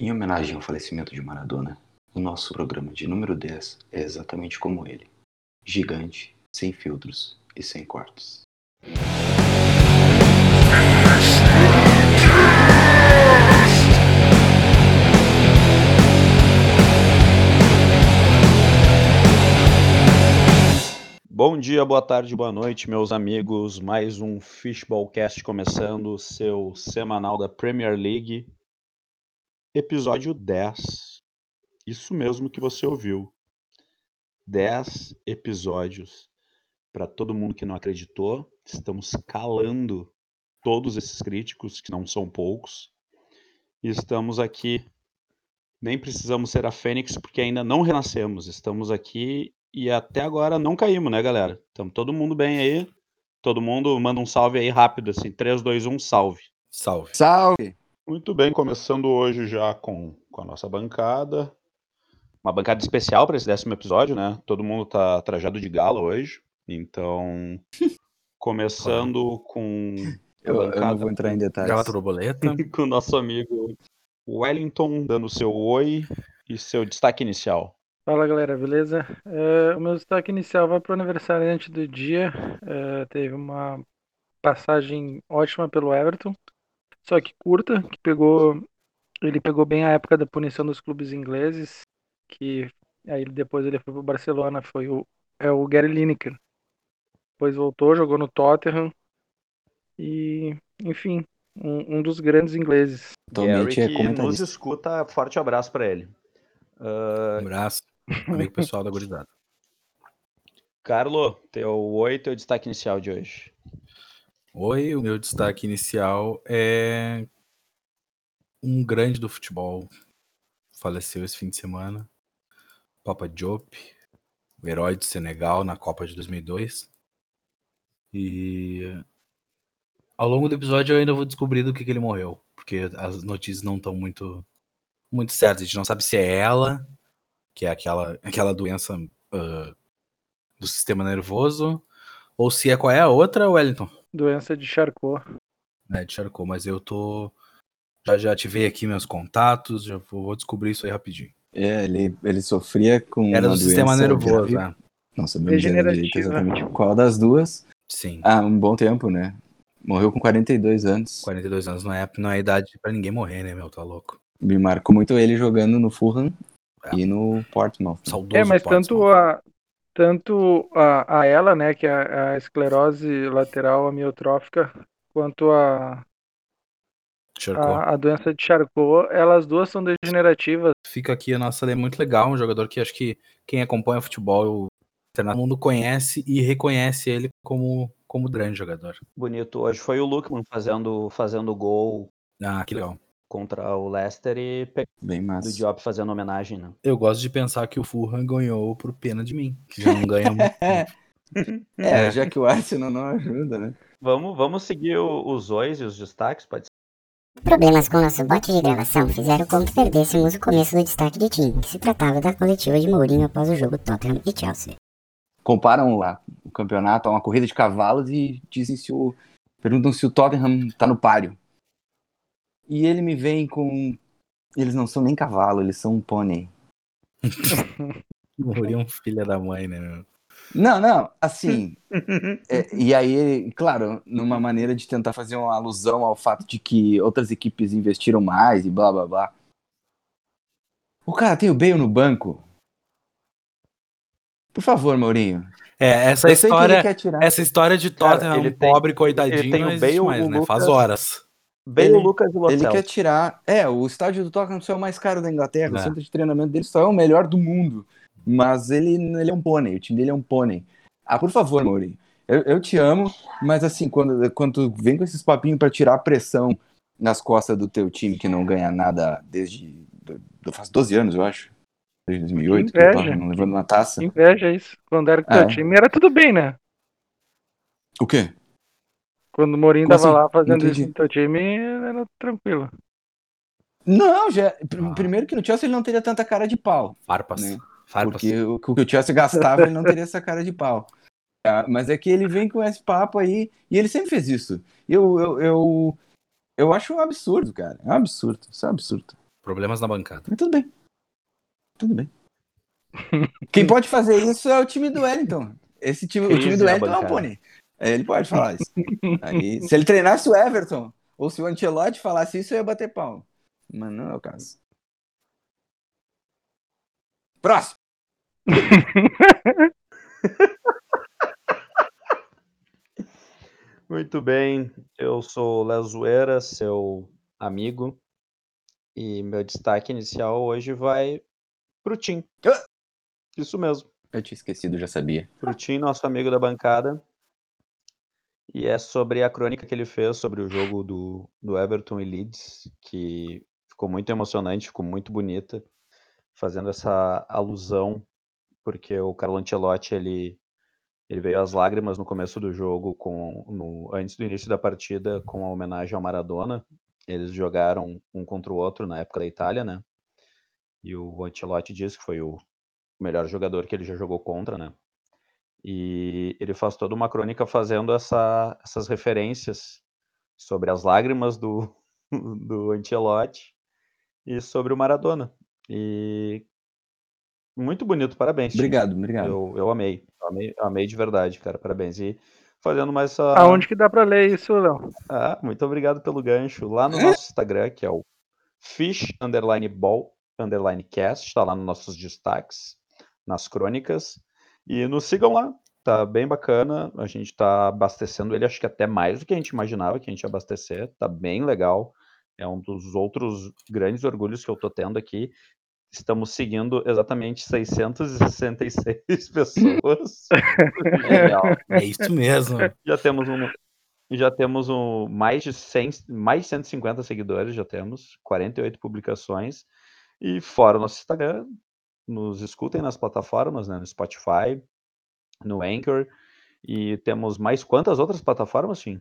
Em homenagem ao falecimento de Maradona, o nosso programa de número 10 é exatamente como ele: gigante, sem filtros e sem cortes. Bom dia, boa tarde, boa noite, meus amigos. Mais um Fishballcast começando, seu semanal da Premier League, episódio 10. Isso mesmo que você ouviu. 10 episódios. Para todo mundo que não acreditou, estamos calando todos esses críticos, que não são poucos. E estamos aqui. Nem precisamos ser a Fênix, porque ainda não renascemos. Estamos aqui e até agora não caímos, né, galera? Estamos todo mundo bem aí. Todo mundo manda um salve aí rápido, assim. 3, 2, 1, salve. Salve. Salve! Muito bem, começando hoje já com, com a nossa bancada. Uma bancada especial para esse décimo episódio, né? Todo mundo tá trajado de gala hoje. Então, começando com a Eu, eu bancada não vou entrar em detalhes. Gravata borboleta. com o nosso amigo Wellington, dando seu oi e seu destaque inicial. Fala galera, beleza? É, o meu destaque inicial vai para o aniversariante do dia. É, teve uma passagem ótima pelo Everton, só que curta, que pegou. Ele pegou bem a época da punição dos clubes ingleses, que aí depois ele foi pro Barcelona, foi o, é o Gary Lineker. Depois voltou, jogou no Tottenham e, enfim, um, um dos grandes ingleses. Atualmente Gary, é que nos escuta, forte abraço para ele. Um abraço. Amigo pessoal da gurizada. Carlo, teu oi, teu destaque inicial de hoje. Oi, o meu destaque inicial é um grande do futebol. Faleceu esse fim de semana. Papa Diop, o herói do Senegal na Copa de 2002. E ao longo do episódio eu ainda vou descobrir do que, que ele morreu, porque as notícias não estão muito muito certas. A gente não sabe se é ela, que é aquela aquela doença ah, do sistema nervoso, ou se é qual é a outra, Wellington? Doença de Charcot. né, de Charcot, mas eu tô. Já, já ativei aqui meus contatos, já vou, vou descobrir isso aí rapidinho. É, ele, ele sofria com Era uma do sistema doença nervoso, grave. né? Não sabemos dizer direito exatamente qual das duas. Sim. Ah, um bom tempo, né? Morreu com 42 anos. 42 anos não é, não é idade pra ninguém morrer, né, meu? Tá louco. Me marcou muito ele jogando no Fulham É. e no Portsmouth. Saudoso É, mas Portsmouth. tanto a tanto a, a ela, né, que é a, a esclerose lateral amiotrófica, quanto a, a, a doença de Charcot, elas duas são degenerativas. Fica aqui a nossa, é muito legal, um jogador que acho que quem acompanha futebol, todo mundo conhece e reconhece ele como, como grande jogador. Bonito. Hoje foi o Lukman fazendo, fazendo gol Ah, que legal. Contra o Leicester e pegando Bem o. Diop fazendo homenagem, né? Eu gosto de pensar que o Fulham ganhou por pena de mim, que já não ganha muito. É, já que o Arsenal não ajuda, né? Vamos, vamos seguir o- os ois e os destaques, pode ser? Problemas com nosso bot de gravação fizeram com que perdêssemos o começo do destaque de time, que se tratava da coletiva de Mourinho após o jogo Tottenham e Chelsea. Comparam a- o campeonato a uma corrida de cavalos e dizem se o. Perguntam se o Tottenham tá no páreo. E ele me vem com. Eles não são nem cavalo, eles são um pônei. Mourinho é um filho da mãe, né, meu? Não, não, assim. é, e aí, claro, numa maneira de tentar fazer uma alusão ao fato de que outras equipes investiram mais e blá blá blá. O cara tem o Bale no banco. Por favor, Mourinho. É, essa Eu história, quer tirar. essa história de Cara, Tottenham, ele tem- pobre coitadinho, ele tem não o Bale, mais, o né? Faz Lucas- horas. Bem Ele- o Lucas e o Ele quer tirar. É, o estádio do Tottenham só é o mais caro da Inglaterra. É. O centro de treinamento dele só é o melhor do mundo. Mas ele, ele é um pônei. O time dele é um pônei. Ah, por favor, Mourinho. Eu, eu te amo, mas assim, quando, quando tu vem com esses papinhos pra tirar a pressão nas costas do teu time, que não ganha nada desde. do- do- faz 12 anos, eu acho. Desde 2008, que Inveja. Não levando uma taça. Inveja isso. Quando era com o teu É. time, era tudo bem, né? O quê? Quando o Mourinho Como tava assim? lá fazendo isso no teu time, era tranquilo. Não, já. pr- Ah. Primeiro que no Chelsea ele não teria tanta cara de pau. Farpas. Né? Farpas. Porque o que o Chelsea gastava, ele não teria essa cara de pau. Ah, mas é que ele vem com esse papo aí, e ele sempre fez isso. Eu, eu, eu, eu acho um absurdo, cara. É um absurdo. Isso é um absurdo. Problemas na bancada. Mas tudo bem. Tudo bem. Quem pode fazer isso é o time do Wellington. Esse time, o time do Wellington é o bancada. Pony. Ele pode falar isso. Aí, se ele treinasse o Everton, ou se o Ancelotti falasse isso, eu ia bater pau. Mas não é o caso. Próximo. Muito bem, eu sou o Lezoeira, seu amigo, e meu destaque inicial hoje vai pro Tim. Ah! Isso mesmo, Eu tinha esquecido, já sabia. pro Tim, nosso amigo da bancada. E é sobre a crônica que ele fez sobre o jogo do, do Everton e Leeds, que ficou muito emocionante, ficou muito bonita, fazendo essa alusão, porque o Carlo Ancelotti, ele, ele veio às lágrimas no começo do jogo, com, no, antes do início da partida, com a homenagem ao Maradona. Eles jogaram um contra o outro na época da Itália, né? E o Ancelotti disse que foi o melhor jogador que ele já jogou contra, né? E ele faz toda uma crônica fazendo essa, essas referências sobre as lágrimas do, do Ancelotti e sobre o Maradona. E muito bonito, parabéns. Obrigado, obrigado. Eu, eu amei, amei, amei de verdade, cara, parabéns. E fazendo mais essa. Aonde que dá pra ler isso, Léo? Ah, muito obrigado pelo gancho. Lá no nosso Instagram, que é o fish underline ball underline cast, tá lá nos nossos destaques, nas crônicas. E nos sigam lá, tá bem bacana. A gente tá abastecendo ele, acho que até mais do que a gente imaginava que a gente ia abastecer. Tá bem legal. É um dos outros grandes orgulhos que eu tô tendo aqui. Estamos seguindo exatamente 666 pessoas. Legal. É isso mesmo. Já temos um já temos um, mais de 100, mais de 150 seguidores, já temos 48 publicações e fora o nosso Instagram, nos escutem nas plataformas, né, no Spotify, no Anchor e temos mais quantas outras plataformas, sim?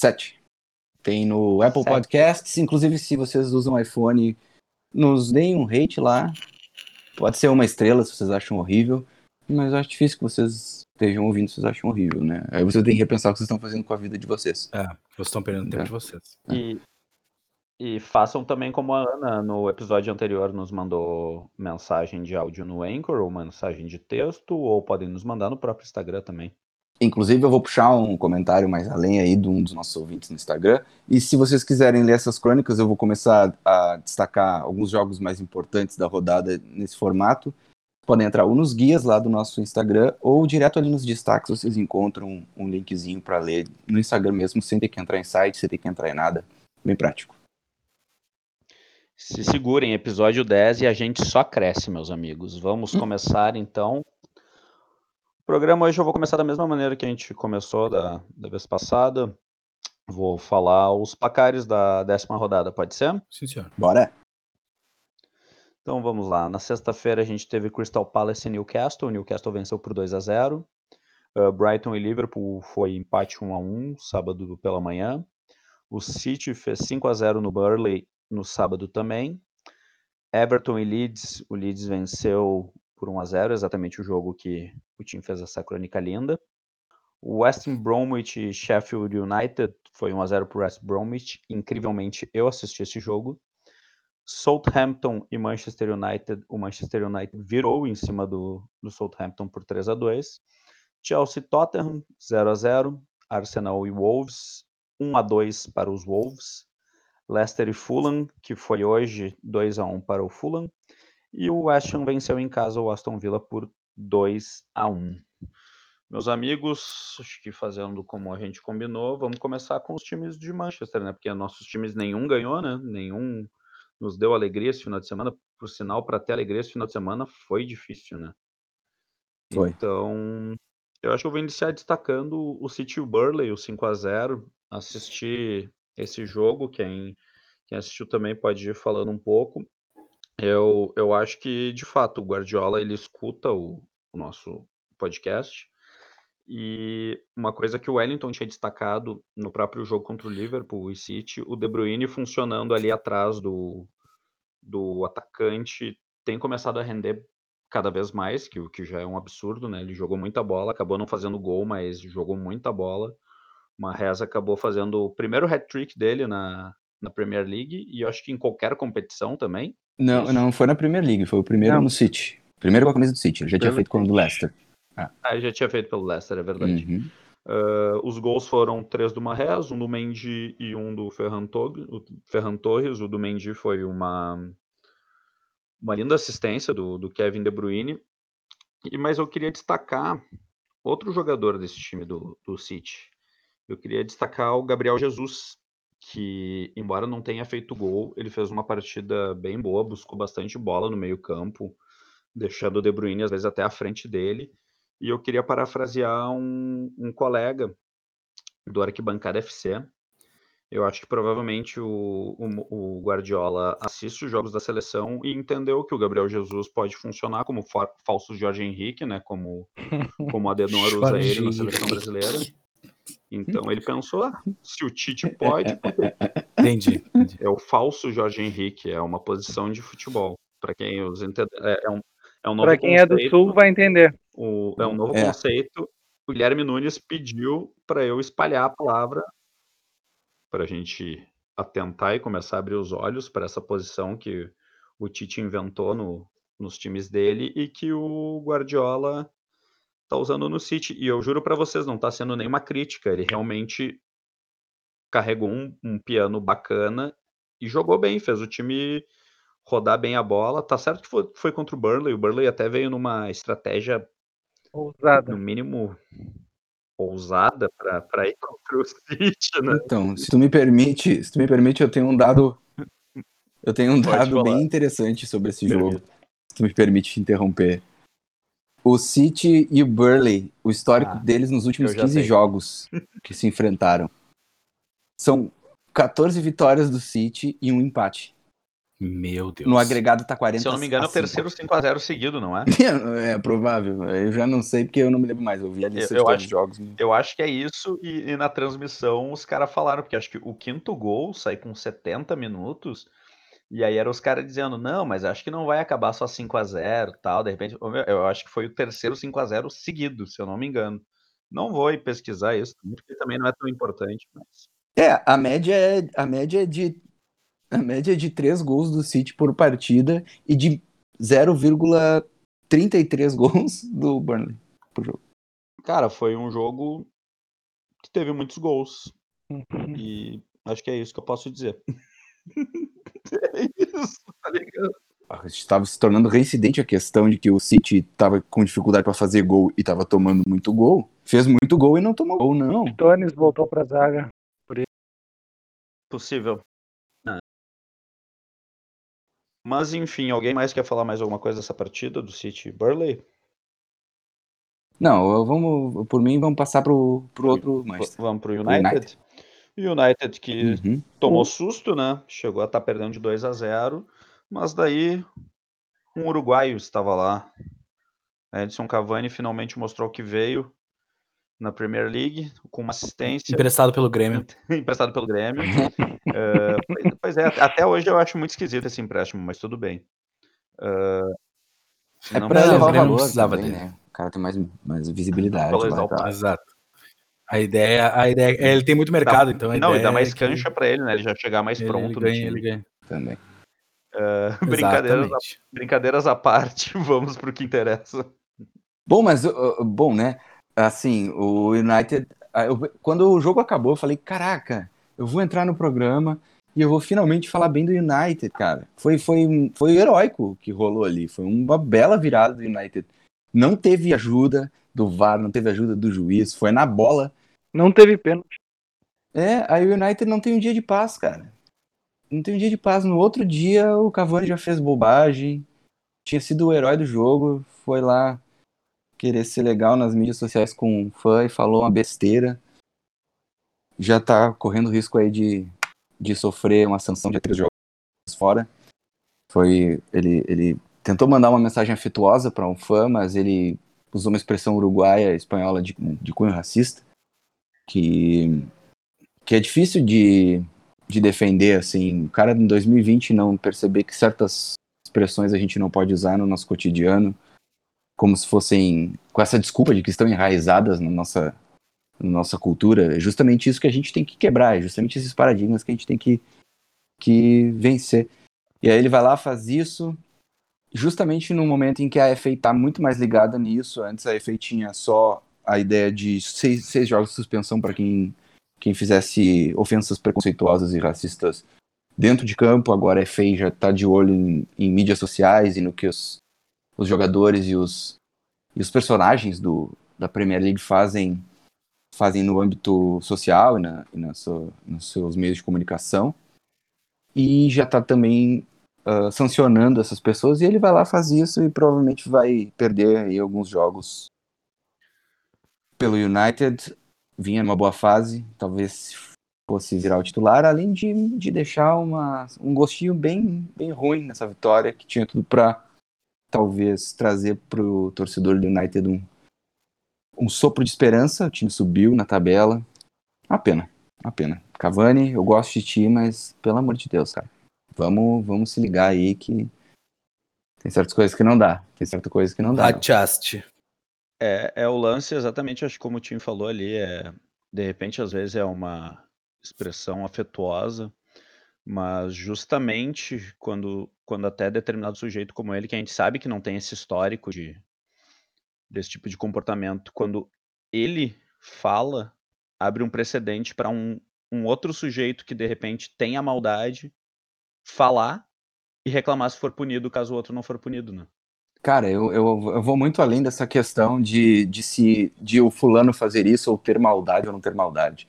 Sete. Tem no Apple Sete. Podcasts, inclusive se vocês usam iPhone, nos deem um hate lá. Pode ser uma estrela se vocês acham horrível, mas eu acho difícil que vocês estejam ouvindo se vocês acham horrível, né? Aí vocês têm que repensar o que vocês estão fazendo com a vida de vocês. É, vocês estão perdendo tempo É. de vocês. E, e façam também como a Ana no episódio anterior nos mandou mensagem de áudio no Anchor ou mensagem de texto, ou podem nos mandar no próprio Instagram também. Inclusive, eu vou puxar um comentário mais além aí de um dos nossos ouvintes no Instagram. E se vocês quiserem ler essas crônicas, eu vou começar a destacar alguns jogos mais importantes da rodada nesse formato. Podem entrar ou nos guias lá do nosso Instagram, ou direto ali nos destaques vocês encontram um linkzinho para ler no Instagram mesmo, sem ter que entrar em site, sem ter que entrar em nada. Bem prático. Se segurem, episódio 10 e a gente só cresce, meus amigos. Vamos começar então. O programa hoje eu vou começar da mesma maneira que a gente começou da, da vez passada. Vou falar os placares da décima rodada, pode ser? Sim, senhor. Bora? Então vamos lá. Na sexta-feira a gente teve Crystal Palace e Newcastle. O Newcastle venceu por 2 a 0. Uh, Brighton e Liverpool foi empate 1 a 1 sábado pela manhã. O City fez 5 a 0 no Burley no sábado também. Everton e Leeds, o Leeds venceu por 1 a 0, exatamente o jogo que o time fez essa crônica linda. O West Bromwich e Sheffield United foi 1 a 0 para o West Bromwich. Incrivelmente eu assisti esse jogo. Southampton e Manchester United, o Manchester United virou em cima do, do Southampton por 3 a 2. Chelsea Tottenham 0 a 0. Arsenal e Wolves 1 a 2 para os Wolves. Leicester e Fulham, que foi hoje 2 a 1 para o Fulham. E o West Ham venceu em casa o Aston Villa por 2 a 1. Meus amigos, acho que fazendo como a gente combinou, vamos começar com os times de Manchester, né? Porque nossos times nenhum ganhou, né? Nenhum nos deu alegria esse final de semana. Por sinal, para ter alegria esse final de semana foi difícil, né? Foi. Então, eu acho que eu vou iniciar destacando o City e o Burley, o 5 a 0 Assisti esse jogo, quem, quem assistiu também pode ir falando um pouco. Eu, eu acho que, de fato, o Guardiola ele escuta o, o nosso podcast. E uma coisa que o Wellington tinha destacado no próprio jogo contra o Liverpool e City, o De Bruyne funcionando ali atrás do, do atacante tem começado a render cada vez mais, que o que já é um absurdo, né? Ele jogou muita bola, acabou não fazendo gol, mas jogou muita bola. Uma reza acabou fazendo o primeiro hat-trick dele na, na Premier League e eu acho que em qualquer competição também. Não, Isso. não foi na Premier League, foi o primeiro Não. no City. Primeiro com a camisa do City, ele já tinha feito com o do Leicester. Ah, ele já tinha feito pelo Leicester, é verdade. Uhum. Uh, os gols foram três do Marrez, um do Mendy e um do Ferran Torres. O Ferran Torres, o do Mendy foi uma, uma linda assistência do, do Kevin De Bruyne. E, mas eu queria destacar outro jogador desse time do, do City. Eu queria destacar o Gabriel Jesus, que, embora não tenha feito gol, ele fez uma partida bem boa, buscou bastante bola no meio-campo, deixando o De Bruyne às vezes até à frente dele. E eu queria parafrasear um, um colega do Arquibancada FC. Eu acho que provavelmente o, o, o Guardiola assiste os jogos da seleção e entendeu que o Gabriel Jesus pode funcionar como fa falso Jorge Henrique, né? Como, como a Adenor usa ele na seleção brasileira. Então ele pensou, ah, se o Tite pode, quê? Entendi. entendi. é o falso Jorge Henrique, é uma posição de futebol. Para quem os entende, é, é um, é um novo Pra quem é do conceito. sul vai entender. O- é um novo É. conceito. O Guilherme Nunes pediu para eu espalhar a palavra para a gente atentar e começar a abrir os olhos para essa posição que o Tite inventou no- nos times dele e que o Guardiola está usando no City. E eu juro para vocês, não está sendo nenhuma crítica. Ele realmente carregou um, um piano bacana e jogou bem, fez o time rodar bem a bola. Tá certo que foi, foi contra o Burnley. O Burnley até veio numa estratégia Ousada. no mínimo ousada para ir contra o City, né? Então, se tu me permite, se tu me permite, eu tenho um dado, eu tenho um Pode dado falar. bem interessante sobre esse jogo. Se tu me permite te interromper. O City e o Burley, o histórico Ah, deles nos últimos eu já 15 sei. jogos que se enfrentaram, são 14 vitórias do City e um empate. Meu Deus. No agregado tá 40 Se eu não me engano, é o terceiro 5x0 seguido, não é? 5. É provável. Eu já não sei porque eu não me lembro mais. Eu vi a lista Eu- acho- os jogos. Eu acho que é isso, e, e na transmissão os caras falaram, porque acho que o quinto gol sai com 70 minutos, e aí eram os caras dizendo, não, mas acho que não vai acabar só 5x0 e tal, de repente, eu acho que foi o terceiro 5x0 seguido, se eu não me engano. Não vou pesquisar isso, porque também não é tão importante, mas... É, a média é, a média é de a média é de 3 gols do City por partida e de 0,33 gols do Burnley por jogo. Cara, foi um jogo que teve muitos gols, Uhum. e acho que é isso que eu posso dizer. é isso, tá ligado? Estava se tornando reincidente a questão de que o City estava com dificuldade para fazer gol e estava tomando muito gol. Fez muito gol e não tomou gol, não. Stones voltou pra zaga. Possível. É. Mas enfim, alguém mais quer falar mais alguma coisa dessa partida do City Burley? Não, vamos, por mim, vamos passar pro, pro outro. Vamos pro United. United. United que Uhum. tomou susto, né? Chegou a estar perdendo de 2 a 0, mas daí um uruguaio estava lá. Edson Cavani finalmente mostrou que veio na Premier League com uma assistência Emprestado pelo Grêmio. emprestado pelo Grêmio. Eh, pois- é, até hoje eu acho muito esquisito esse empréstimo, mas tudo bem. Eh, É não pra Não, precisa- o o valor precisava também, dele. né? O cara tem mais, mais visibilidade. Valorizar o tá? Exato. A ideia, a ideia é ele tem muito mercado, então a não, e dá mais é que cancha pra ele, né? Ele já chegar mais ele, pronto ele no ganha, time. ele ganha. Também. Eh, brincadeiras, à- Exatamente. brincadeiras à parte, vamos pro que interessa. Bom, mas, uh, uh, bom, né? Assim, o United. ah, eu- quando o jogo acabou, eu falei: caraca, eu vou entrar no programa e eu vou finalmente falar bem do United, cara. Foi, foi, foi heróico o que rolou ali. Foi uma bela virada do United. Não teve ajuda do VAR, não teve ajuda do juiz, foi na bola. Não teve pênalti. É, aí o United não tem um dia de paz, cara. Não tem um dia de paz. No outro dia, o Cavani já fez bobagem. Tinha sido o herói do jogo. Foi lá querer ser legal nas mídias sociais com um fã e falou uma besteira. Já tá correndo risco aí de, de sofrer uma sanção de três jogos fora. Foi. Ele, ele tentou mandar uma mensagem afetuosa para um fã, mas ele usou uma expressão uruguaia, espanhola de, de cunho racista. Que que é difícil de, de defender, assim, o cara em 2020 não perceber que certas expressões a gente não pode usar no nosso cotidiano, como se fossem, com essa desculpa de que estão enraizadas na nossa, na nossa cultura, é justamente isso que a gente tem que quebrar, é justamente esses paradigmas que a gente tem que, que vencer. E aí ele vai lá, faz isso, justamente no momento em que a FA está muito mais ligada nisso. Antes a FA tinha só a ideia de seis, seis jogos de suspensão para quem, quem fizesse ofensas preconceituosas e racistas dentro de campo. Agora a FA já está de olho em, em, mídias sociais e no que os, os jogadores e os, e os personagens do, da Premier League fazem fazem no âmbito social e, na, e na sua, nos seus meios de comunicação. E já está também uh, sancionando essas pessoas e ele vai lá faz isso e provavelmente vai perder aí alguns jogos pelo United. Vinha numa boa fase, talvez fosse virar o titular, além de, de deixar uma, um gostinho bem, bem ruim nessa vitória, que tinha tudo para talvez trazer para o torcedor do United um, um sopro de esperança. O time subiu na tabela. Uma pena, uma pena. Cavani, eu gosto de ti, mas pelo amor de Deus, cara. Vamos, vamos se ligar aí que tem certas coisas que não dá. Tem certa coisa que não dá. Adjust. É, é o lance exatamente, acho que como o Tim falou ali, é, de repente às vezes é uma expressão afetuosa, mas justamente quando, quando até determinado sujeito como ele, que a gente sabe que não tem esse histórico de desse tipo de comportamento, quando ele fala, abre um precedente para um, um outro sujeito que de repente tem a maldade falar e reclamar se for punido caso o outro não for punido, né? Cara, eu, eu, eu vou muito além dessa questão de, de se de o fulano fazer isso ou ter maldade ou não ter maldade.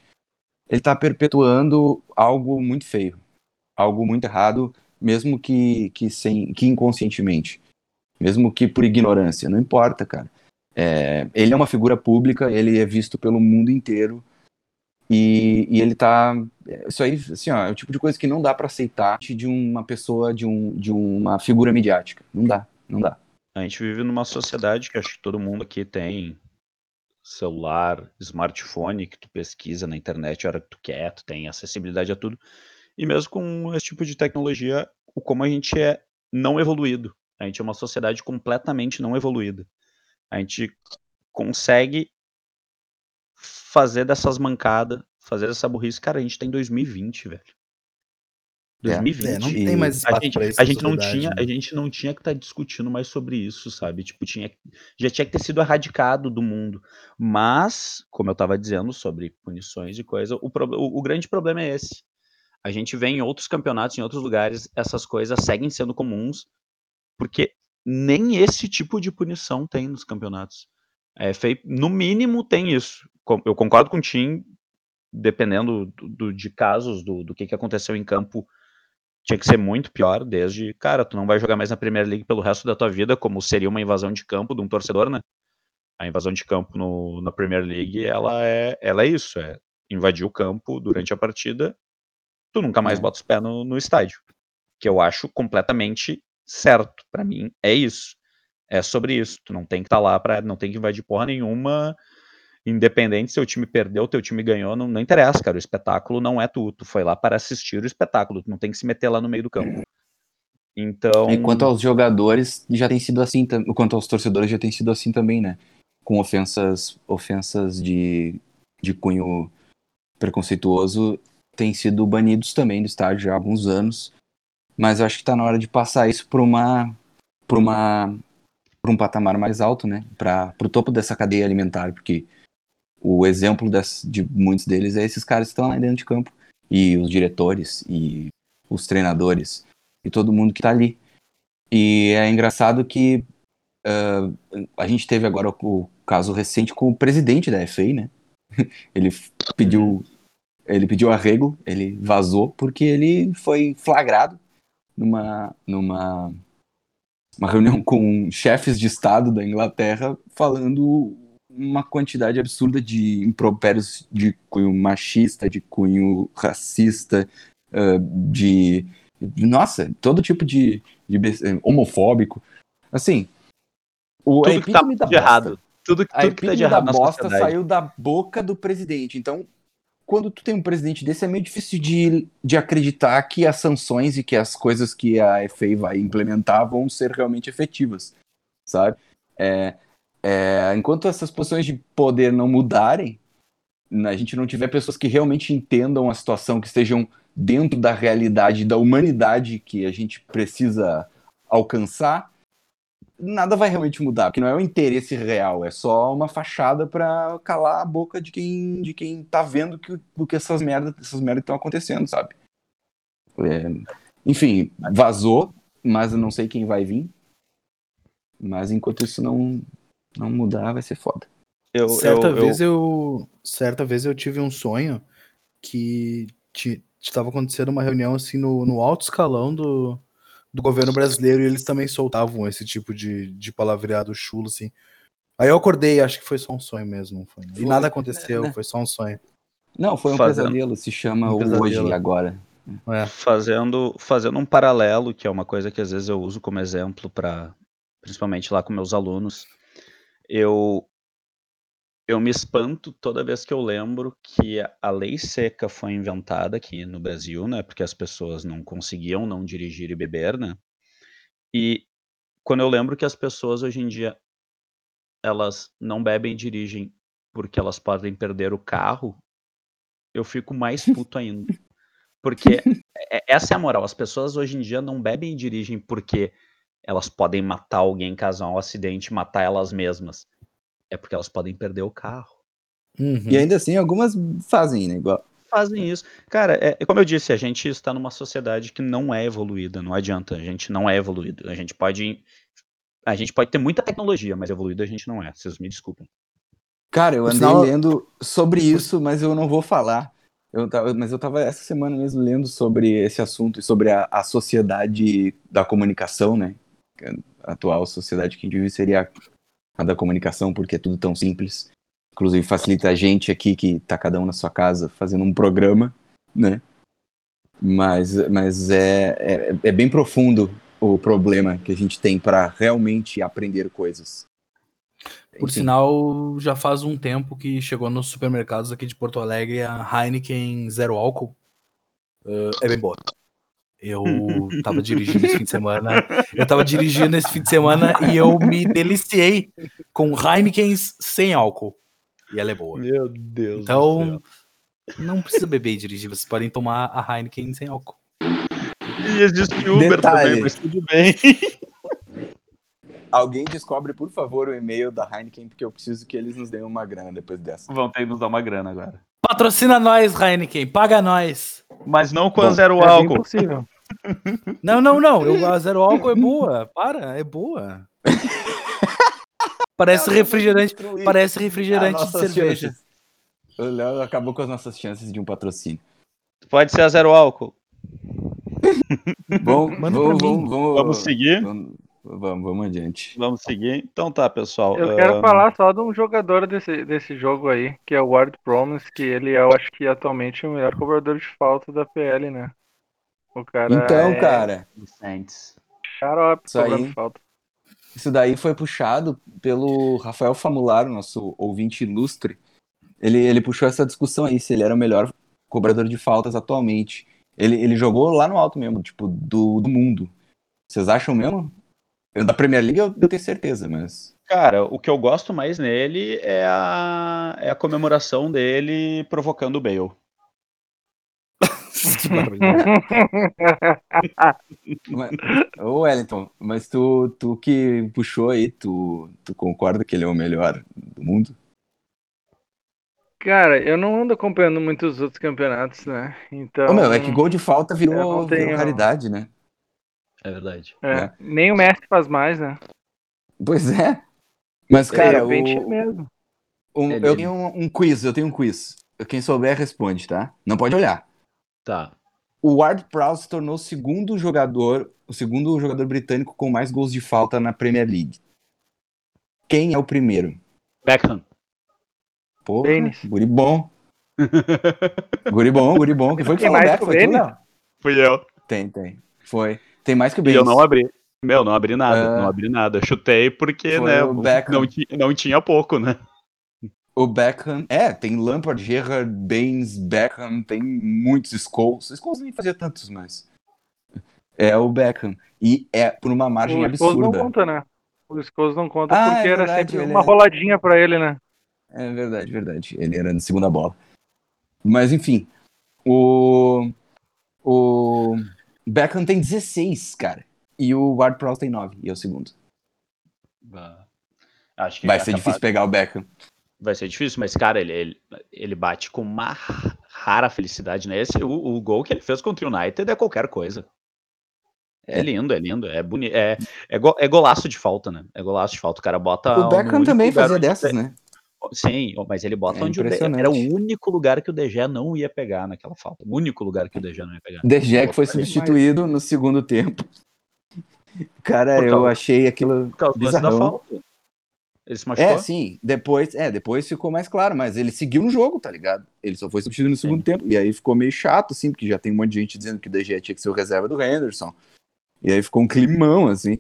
Ele está perpetuando algo muito feio, algo muito errado, mesmo que, que, sem, que inconscientemente, mesmo que por ignorância, não importa, cara. É, ele é uma figura pública, ele é visto pelo mundo inteiro e, e ele tá. Isso aí, assim, ó, é o tipo de coisa que não dá para aceitar de uma pessoa, de, um, de uma figura midiática. Não dá, não dá. A gente vive numa sociedade que acho que todo mundo aqui tem celular, smartphone, que tu pesquisa na internet a hora que tu quer, tu tem acessibilidade a tudo. E mesmo com esse tipo de tecnologia, o como a gente é não evoluído. A gente é uma sociedade completamente não evoluída. A gente consegue fazer dessas mancadas, fazer essa burrice. Cara, a gente tá em 2020, velho. 2020. É, não tem mais espaço a gente, pra isso a gente não tinha, né? a gente não tinha que estar tá discutindo mais sobre isso, sabe? Tipo, tinha já tinha que ter sido erradicado do mundo. Mas, como eu estava dizendo sobre punições e coisa, o, o, o grande problema é esse. A gente vê em outros campeonatos, em outros lugares, essas coisas seguem sendo comuns, porque nem esse tipo de punição tem nos campeonatos. É no mínimo tem isso. Eu concordo com o Tim, dependendo do, do, de casos do, do que, que aconteceu em campo, tinha que ser muito pior, desde, cara, tu não vai jogar mais na Premier League pelo resto da tua vida, como seria uma invasão de campo de um torcedor, né? A invasão de campo no, na Premier League, ela é, ela é isso, é invadir o campo durante a partida, tu nunca mais é. bota os pés no, no estádio. Que eu acho completamente certo. para mim, é isso. É sobre isso. Tu não tem que estar tá lá para não tem que invadir porra nenhuma. Independente se o time perdeu, teu time ganhou, não, não interessa, cara. O espetáculo não é tu. Tu foi lá para assistir o espetáculo. Tu não tem que se meter lá no meio do campo. Então. E quanto aos jogadores, já tem sido assim. Quanto aos torcedores, já tem sido assim também, né? Com ofensas, ofensas de, de cunho preconceituoso, têm sido banidos também do estádio há alguns anos. Mas eu acho que está na hora de passar isso para uma, para uma, para um patamar mais alto, né? Para o topo dessa cadeia alimentar, porque o exemplo das, de muitos deles é esses caras que estão lá dentro de campo e os diretores e os treinadores e todo mundo que está ali. E é engraçado que uh, a gente teve agora o, caso recente com o presidente da FA, né? ele pediu ele pediu arrego, ele vazou porque ele foi flagrado numa, numa uma reunião com chefes de Estado da Inglaterra falando uma quantidade absurda de impropérios de cunho machista, de cunho racista, uh, de. Nossa, todo tipo de, de homofóbico. Assim, o tudo que tá de bosta, errado. Tudo, tudo a que tá de errado da bosta saiu da boca do presidente. Então, quando tu tem um presidente desse, é meio difícil de, de acreditar que as sanções e que as coisas que a FA vai implementar vão ser realmente efetivas, sabe? É, é, enquanto essas posições de poder não mudarem, a gente não tiver pessoas que realmente entendam a situação, que estejam dentro da realidade da humanidade que a gente precisa alcançar, nada vai realmente mudar, porque não é o interesse real, é só uma fachada para calar a boca de quem de quem tá vendo que, do que essas merdas essas merdas estão acontecendo, sabe? É, enfim, vazou, mas eu não sei quem vai vir. Mas enquanto isso não não mudar, vai ser foda. Eu, certa eu- vez eu- eu... certa vez eu tive um sonho que estava acontecendo uma reunião assim no, no alto escalão do, do governo brasileiro e eles também soltavam esse tipo de, de palavreado chulo assim. Aí eu acordei, acho que foi só um sonho mesmo, não foi? E Foi, nada aconteceu, né? foi só um sonho. Não, foi um Fazendo- pesadelo, se chama Um o pesadelo. hoje e agora. É. fazendo, fazendo um paralelo, que é uma coisa que às vezes eu uso como exemplo para, principalmente lá com meus alunos, eu eu me espanto toda vez que eu lembro que a- lei seca foi inventada aqui no Brasil, né? Porque as pessoas não conseguiam não dirigir e beber, né? E quando eu lembro que as pessoas hoje em dia elas não bebem e dirigem porque elas podem perder o carro, eu fico mais puto ainda. Porque é- essa é a moral. As pessoas hoje em dia não bebem e dirigem porque elas podem matar alguém caso há um acidente matar elas mesmas. É porque elas podem perder o carro. Uhum. E ainda assim, algumas fazem, né? Igual. Fazem isso. Cara, é, é como eu disse, a gente está numa sociedade que não é evoluída. Não adianta, a gente não é evoluído. A gente pode. A gente pode ter muita tecnologia, mas evoluído a gente não é. Vocês me desculpem. Cara, eu andei sinal- lendo sobre isso, mas eu não vou falar. Eu tava, mas eu tava essa semana mesmo lendo sobre esse assunto e sobre a, a sociedade da comunicação, né? A atual sociedade que a gente vive seria a da comunicação, porque é tudo tão simples. Inclusive facilita a gente aqui que tá cada um na sua casa fazendo um programa, né? Mas, mas é, é, é bem profundo o problema que a gente tem para realmente aprender coisas. Por Enfim. sinal, já faz um tempo que chegou nos supermercados aqui de Porto Alegre a Heineken Zero Álcool. Uh, é bem boa. Eu tava dirigindo esse fim de semana. Eu tava dirigindo esse fim de semana e eu me deliciei com Heinekens sem álcool. E ela é boa. Meu Deus. Então, não precisa beber e dirigir. Vocês podem tomar a Heineken sem álcool. E existe Uber Detalhe. também, mas tudo bem. Alguém descobre, por favor, o e-mail da Heineken, porque eu preciso que eles nos deem uma grana depois dessa. Vão ter que nos dar uma grana agora. Patrocina nós, Heineken. Paga nós. Mas não com Bom, zero É álcool. possível. Não, não, não. Eu, a zero álcool é boa. Para, é boa. Parece refrigerante. Parece refrigerante de cerveja. chances. O Léo acabou com as nossas chances de um patrocínio. Pode ser a zero álcool. Bom, Manda vamos, vamos, seguir? Vamos, vamos, vamos adiante. Vamos seguir. Então tá, pessoal. Eu quero ahn, falar só de um jogador desse, desse jogo aí, que é o Ward Promise, que ele é, eu acho que atualmente o melhor cobrador de falta da PL, né? O cara Então, é cara, Saints. xarope Isso aí. cobrando falta. isso daí foi puxado pelo Rafael Famularo, nosso ouvinte ilustre. Ele, ele puxou essa discussão aí, se ele era o melhor cobrador de faltas atualmente. Ele, ele jogou lá no alto mesmo, tipo, do, do mundo. Vocês acham mesmo? Eu, da Premier League eu, eu tenho certeza, mas. Cara, o que eu gosto mais nele é a, é a comemoração dele provocando o Bale. Que mas ô Wellington, mas tu, tu que puxou aí, tu, tu concorda que ele é o melhor do mundo? Cara, eu não ando acompanhando muito os outros campeonatos, né? Então. Ô, meu, é que gol de falta virou, não tenho- virou raridade, né? É verdade. é, né? Nem o Messi faz mais, né? Pois é. Mas, cara, é, o, mesmo. um- eu tenho um, um quiz, eu tenho um quiz. Quem souber responde, tá? Não pode olhar. Tá. O Ward Prowse se tornou o segundo jogador, o segundo jogador britânico com mais gols de falta na Premier League. Quem é o primeiro? Beckham. Dennis. guri bom. Guri bom, guri bom. Quem foi que Tem falou mais Beck? que o Foi tu? Fui eu. Tem, tem. Foi. Tem mais que o E eu Baines. não abri. Meu, não abri nada. Ah. Não abri nada. Chutei porque, né? Beckham. Não, não tinha pouco, né? O Beckham. É, tem Lampard, Gerrard, Baines, Beckham, tem muitos Scholes. Scholes nem fazia tantos, mas. É o Beckham. E é por uma margem O Scholes não absurda. conta, né? O Scholes não conta Ah, porque é era verdade, sempre ele uma é- roladinha pra ele, né? É verdade, verdade. Ele era na segunda bola. Mas enfim, o O Beckham tem 16, cara. E o Ward Prowse tem 9, e é o segundo. Bah. Acho que Vai é ser capaz- difícil pegar o Beckham. Vai ser difícil, mas, cara, ele, ele, ele bate com uma rara felicidade nesse. O, o gol que ele fez contra o United é qualquer coisa. É, É. lindo, é lindo, é bonito. É, é, go- é golaço de falta, né? É golaço de falta. O cara bota. O Beckham também fazia dessas, né? Sim, mas ele bota É onde o De- era o único lugar que o DG não ia pegar naquela falta. O único lugar que o DG não ia pegar. De Gea que foi substituído no segundo tempo. Cara, eu achei aquilo Por causa lance da bizarrão. falta. Ele se machucou? É, sim. Depois, é, depois ficou mais claro, mas ele seguiu no jogo, tá ligado? Ele só foi substituído no segundo tempo. E aí ficou meio chato, assim, porque já tem um monte de gente dizendo que o Gea tinha que ser o reserva do Henderson. E aí ficou um climão, assim,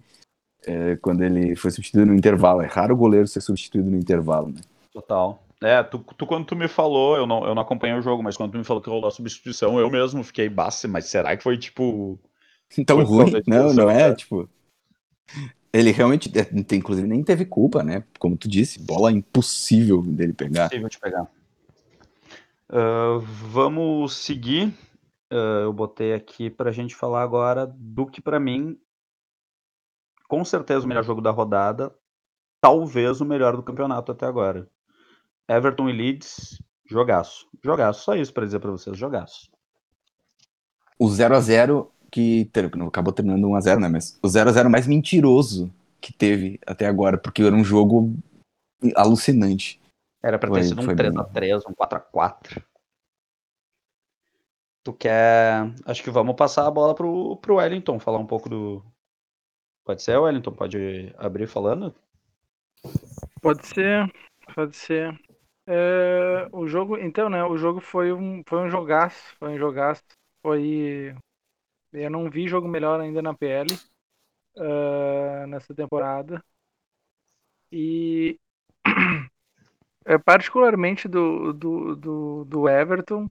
é, quando ele foi substituído no intervalo. É raro o goleiro ser substituído no intervalo, né? Total. É, tu, tu quando tu me falou, eu não, eu não acompanhei o jogo, mas quando tu me falou que rolou a substituição, eu mesmo fiquei, baça, mas será que foi tipo. Tão Foi ruim. Não, não é, tipo... Ele realmente, é, inclusive, nem teve culpa, né? Como tu disse, bola impossível dele pegar. Possível de pegar. Ah, vamos seguir. Ah, eu botei aqui pra gente falar agora do que pra mim, com certeza o melhor jogo da rodada, talvez o melhor do campeonato até agora. Everton e Leeds, jogaço. Jogaço, só isso pra dizer pra vocês, jogaço. o 0x0 que ter- não, acabou terminando 1x0, né? Mas o 0x0 mais mentiroso que teve até agora, porque era um jogo alucinante. Era pra ter Foi- sido um foi bem. 3x3, um 4x4. Tu quer. Acho que vamos passar a bola pro, pro Wellington, falar um pouco do. Pode ser, Wellington? Pode abrir falando? Pode ser, pode ser. É, o jogo, então, né? O jogo foi um, foi um jogaço, foi um jogaço. Foi. Eu não vi jogo melhor ainda na PL ah, nessa temporada. E é, particularmente do, do, do, do Everton.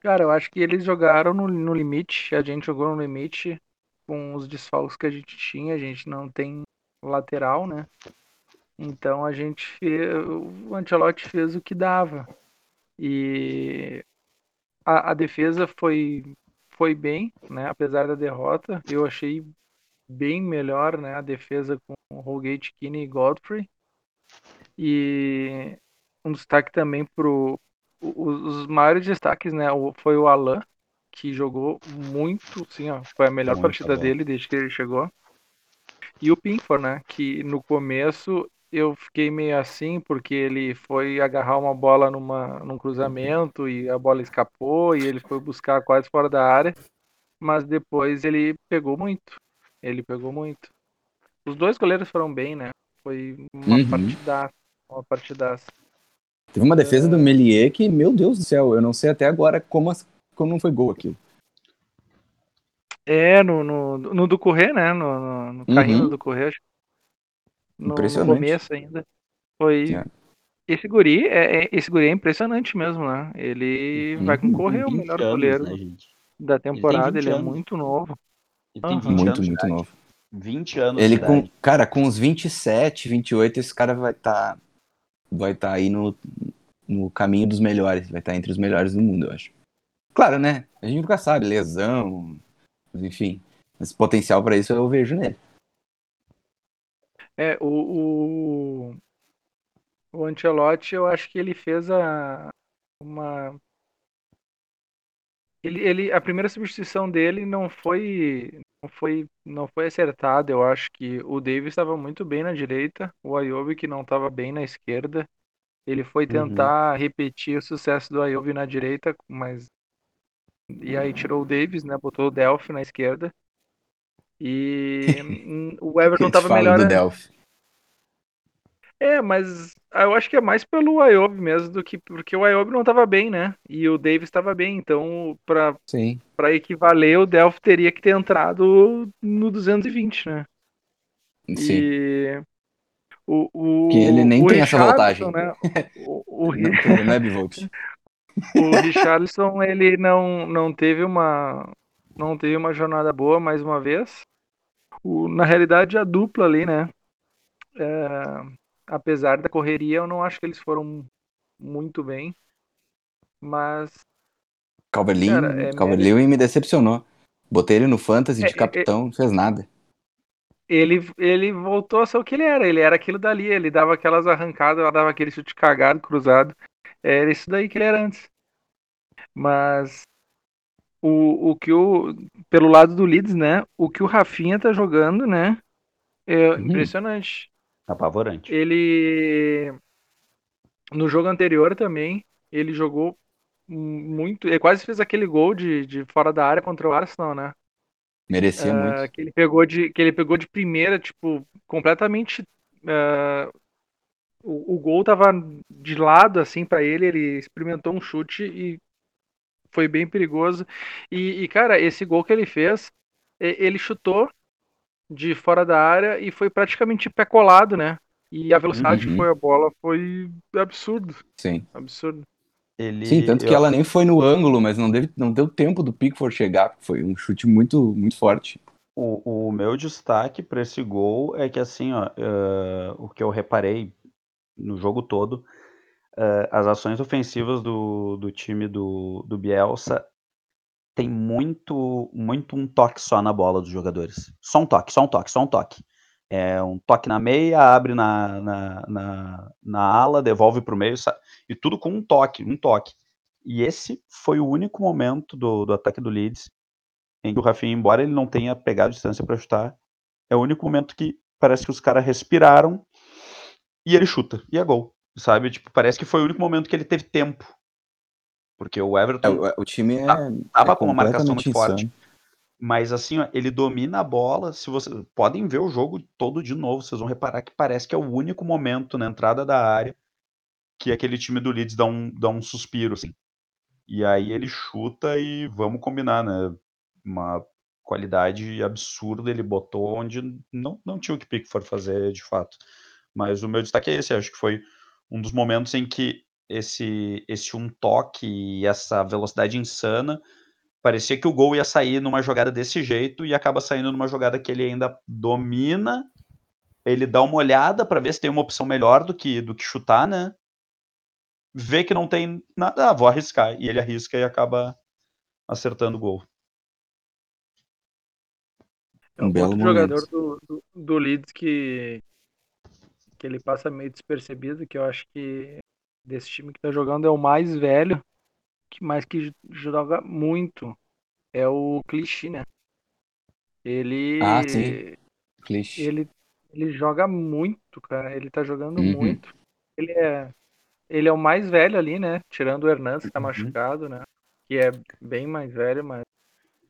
Cara, eu acho que eles jogaram no, no limite. A gente jogou no limite com os desfalques que a gente tinha. A gente não tem lateral, né? Então a gente o Ancelotti fez o que dava. E a, a defesa foi foi bem, né? Apesar da derrota, eu achei bem melhor, né? A defesa com Holgate, Keane e Godfrey. E um destaque também pro os maiores destaques, né? Foi o Alan que jogou muito, sim, ó, foi a melhor Muito partida bom. dele desde que ele chegou. E o Pinkford, né? Que no começo eu fiquei meio assim, porque ele foi agarrar uma bola numa, num cruzamento e a bola escapou e ele foi buscar quase fora da área. Mas depois ele pegou muito. Ele pegou muito. Os dois goleiros foram bem, né? Foi uma Uhum. partidaça. Uma partidaça. Teve uma defesa do Melier que, meu Deus do céu, eu não sei até agora como, como não foi gol aquilo. É, no, no, no do Correr, né? No, no, no carrinho Uhum. do Correr. acho. No, no Impressionante. começo ainda. Foi. É. Esse guri é, é- esse guri é impressionante mesmo, né? Ele vai Uhum. concorrer ao 20 melhor anos, goleiro né, gente? da temporada. 20 Ele, é muito novo. Ele. 20 Muito, muito idade. novo. 20 anos Ele com, cara, com uns 27, 28, esse cara vai estar vai tá aí no, no caminho dos melhores, vai estar entre os melhores do mundo, eu acho. Claro, né? A gente nunca sabe, lesão, enfim. Esse potencial pra isso eu vejo nele. É, o, o, o Ancelotti, eu acho que ele fez a, uma. Ele, ele, a primeira substituição dele não foi, não foi, não foi acertada. Eu acho que o Davis estava muito bem na direita, o Ayobi que não estava bem na esquerda. Ele foi tentar repetir o sucesso do Ayobi na direita, mas e aí tirou o Davis, né? Botou o Delphi na esquerda. E o Everton estava melhor. do Delphi. É, mas eu acho que é mais pelo Ayobi mesmo do que porque o Ayobi não estava bem, né? E o Davis estava bem, então para para equivaler o Delphi teria que ter entrado no 220, né? Sim. E o, o Que ele nem o tem essa voltagem. Né? O, o, Não, tem- não é bivolt. o Richarlison ele não, não teve uma não teve uma jornada boa mais uma vez. O, na realidade a dupla ali, né? É, apesar da correria, eu não acho que eles foram muito bem. Mas Calvert-Lewin Cara, é me decepcionou. Botei ele no fantasy É, de é, capitão, não fez nada. ele, ele voltou a ser o que ele era. Ele era aquilo dali. Ele dava aquelas arrancadas, ela dava aquele chute cagado, cruzado. Era isso daí que ele era antes. Mas o, o que o. Pelo lado do Leeds, né? O que o Rafinha tá jogando, né? É Uhum. impressionante. Apavorante. Ele. No jogo anterior também, ele jogou muito. Ele quase fez aquele gol de, de fora da área contra o Arsenal, né? Merecia Ah, muito. que ele pegou de que ele pegou de primeira, tipo, completamente ah, o, o gol tava de lado assim pra ele, ele experimentou um chute e foi bem perigoso. E, e, cara, esse gol que ele fez, ele chutou de fora da área e foi praticamente pé colado, né? E a velocidade que Uhum. foi a bola foi absurdo, Sim. absurdo. Ele, Sim, tanto que eu- ela nem foi no ângulo, mas não, deve, não deu tempo do Pickford chegar. Foi um chute muito, muito forte. O, o meu destaque para esse gol é que, assim, ó, eh, o que eu reparei no jogo todo, eh, as ações ofensivas do, do time do, do Bielsa tem muito, muito um toque só na bola dos jogadores. Só um toque, só um toque, só um toque. É um toque na meia, abre na, na, na, na ala, devolve para o meio, sa- e tudo com um toque, um toque. E esse foi o único momento do, do ataque do Leeds em que o Rafinha, embora ele não tenha pegado distância para chutar, é o único momento que parece que os caras respiraram e ele chuta, e é gol, sabe? Tipo, parece que foi o único momento que ele teve tempo. Porque o É, Everton o, o time é, tava é com uma marcação completamente muito forte. insano. Mas assim, ó, ele domina a bola. Se vocês podem ver o jogo todo de novo, vocês vão reparar que parece que é o único momento na entrada da área que aquele time do Leeds dá um, dá um suspiro, assim. E aí ele chuta e vamos combinar, né? Uma qualidade absurda ele botou onde não, não tinha o que Pickford fazer de fato. Mas o meu destaque é esse, acho que foi um dos momentos em que esse, esse um toque e essa velocidade insana parecia que o gol ia sair numa jogada desse jeito e acaba saindo numa jogada que ele ainda domina, ele dá uma olhada para ver se tem uma opção melhor do que do que chutar, né? Vê que não tem nada, ah, vou arriscar e ele arrisca e acaba acertando o gol. É Um um belo outro momento. jogador do, do, do Leeds que, que ele passa meio despercebido, que eu acho que desse time que tá jogando é o mais velho, que mais que joga muito. É o Clichy, né? Ele, Ah, sim. Clichê. ele, ele joga muito, cara. Ele tá jogando Uhum. muito. Ele é, ele é o mais velho ali, né? Tirando o Hernandes, que tá Uhum. machucado, né? Que é bem mais velho, mas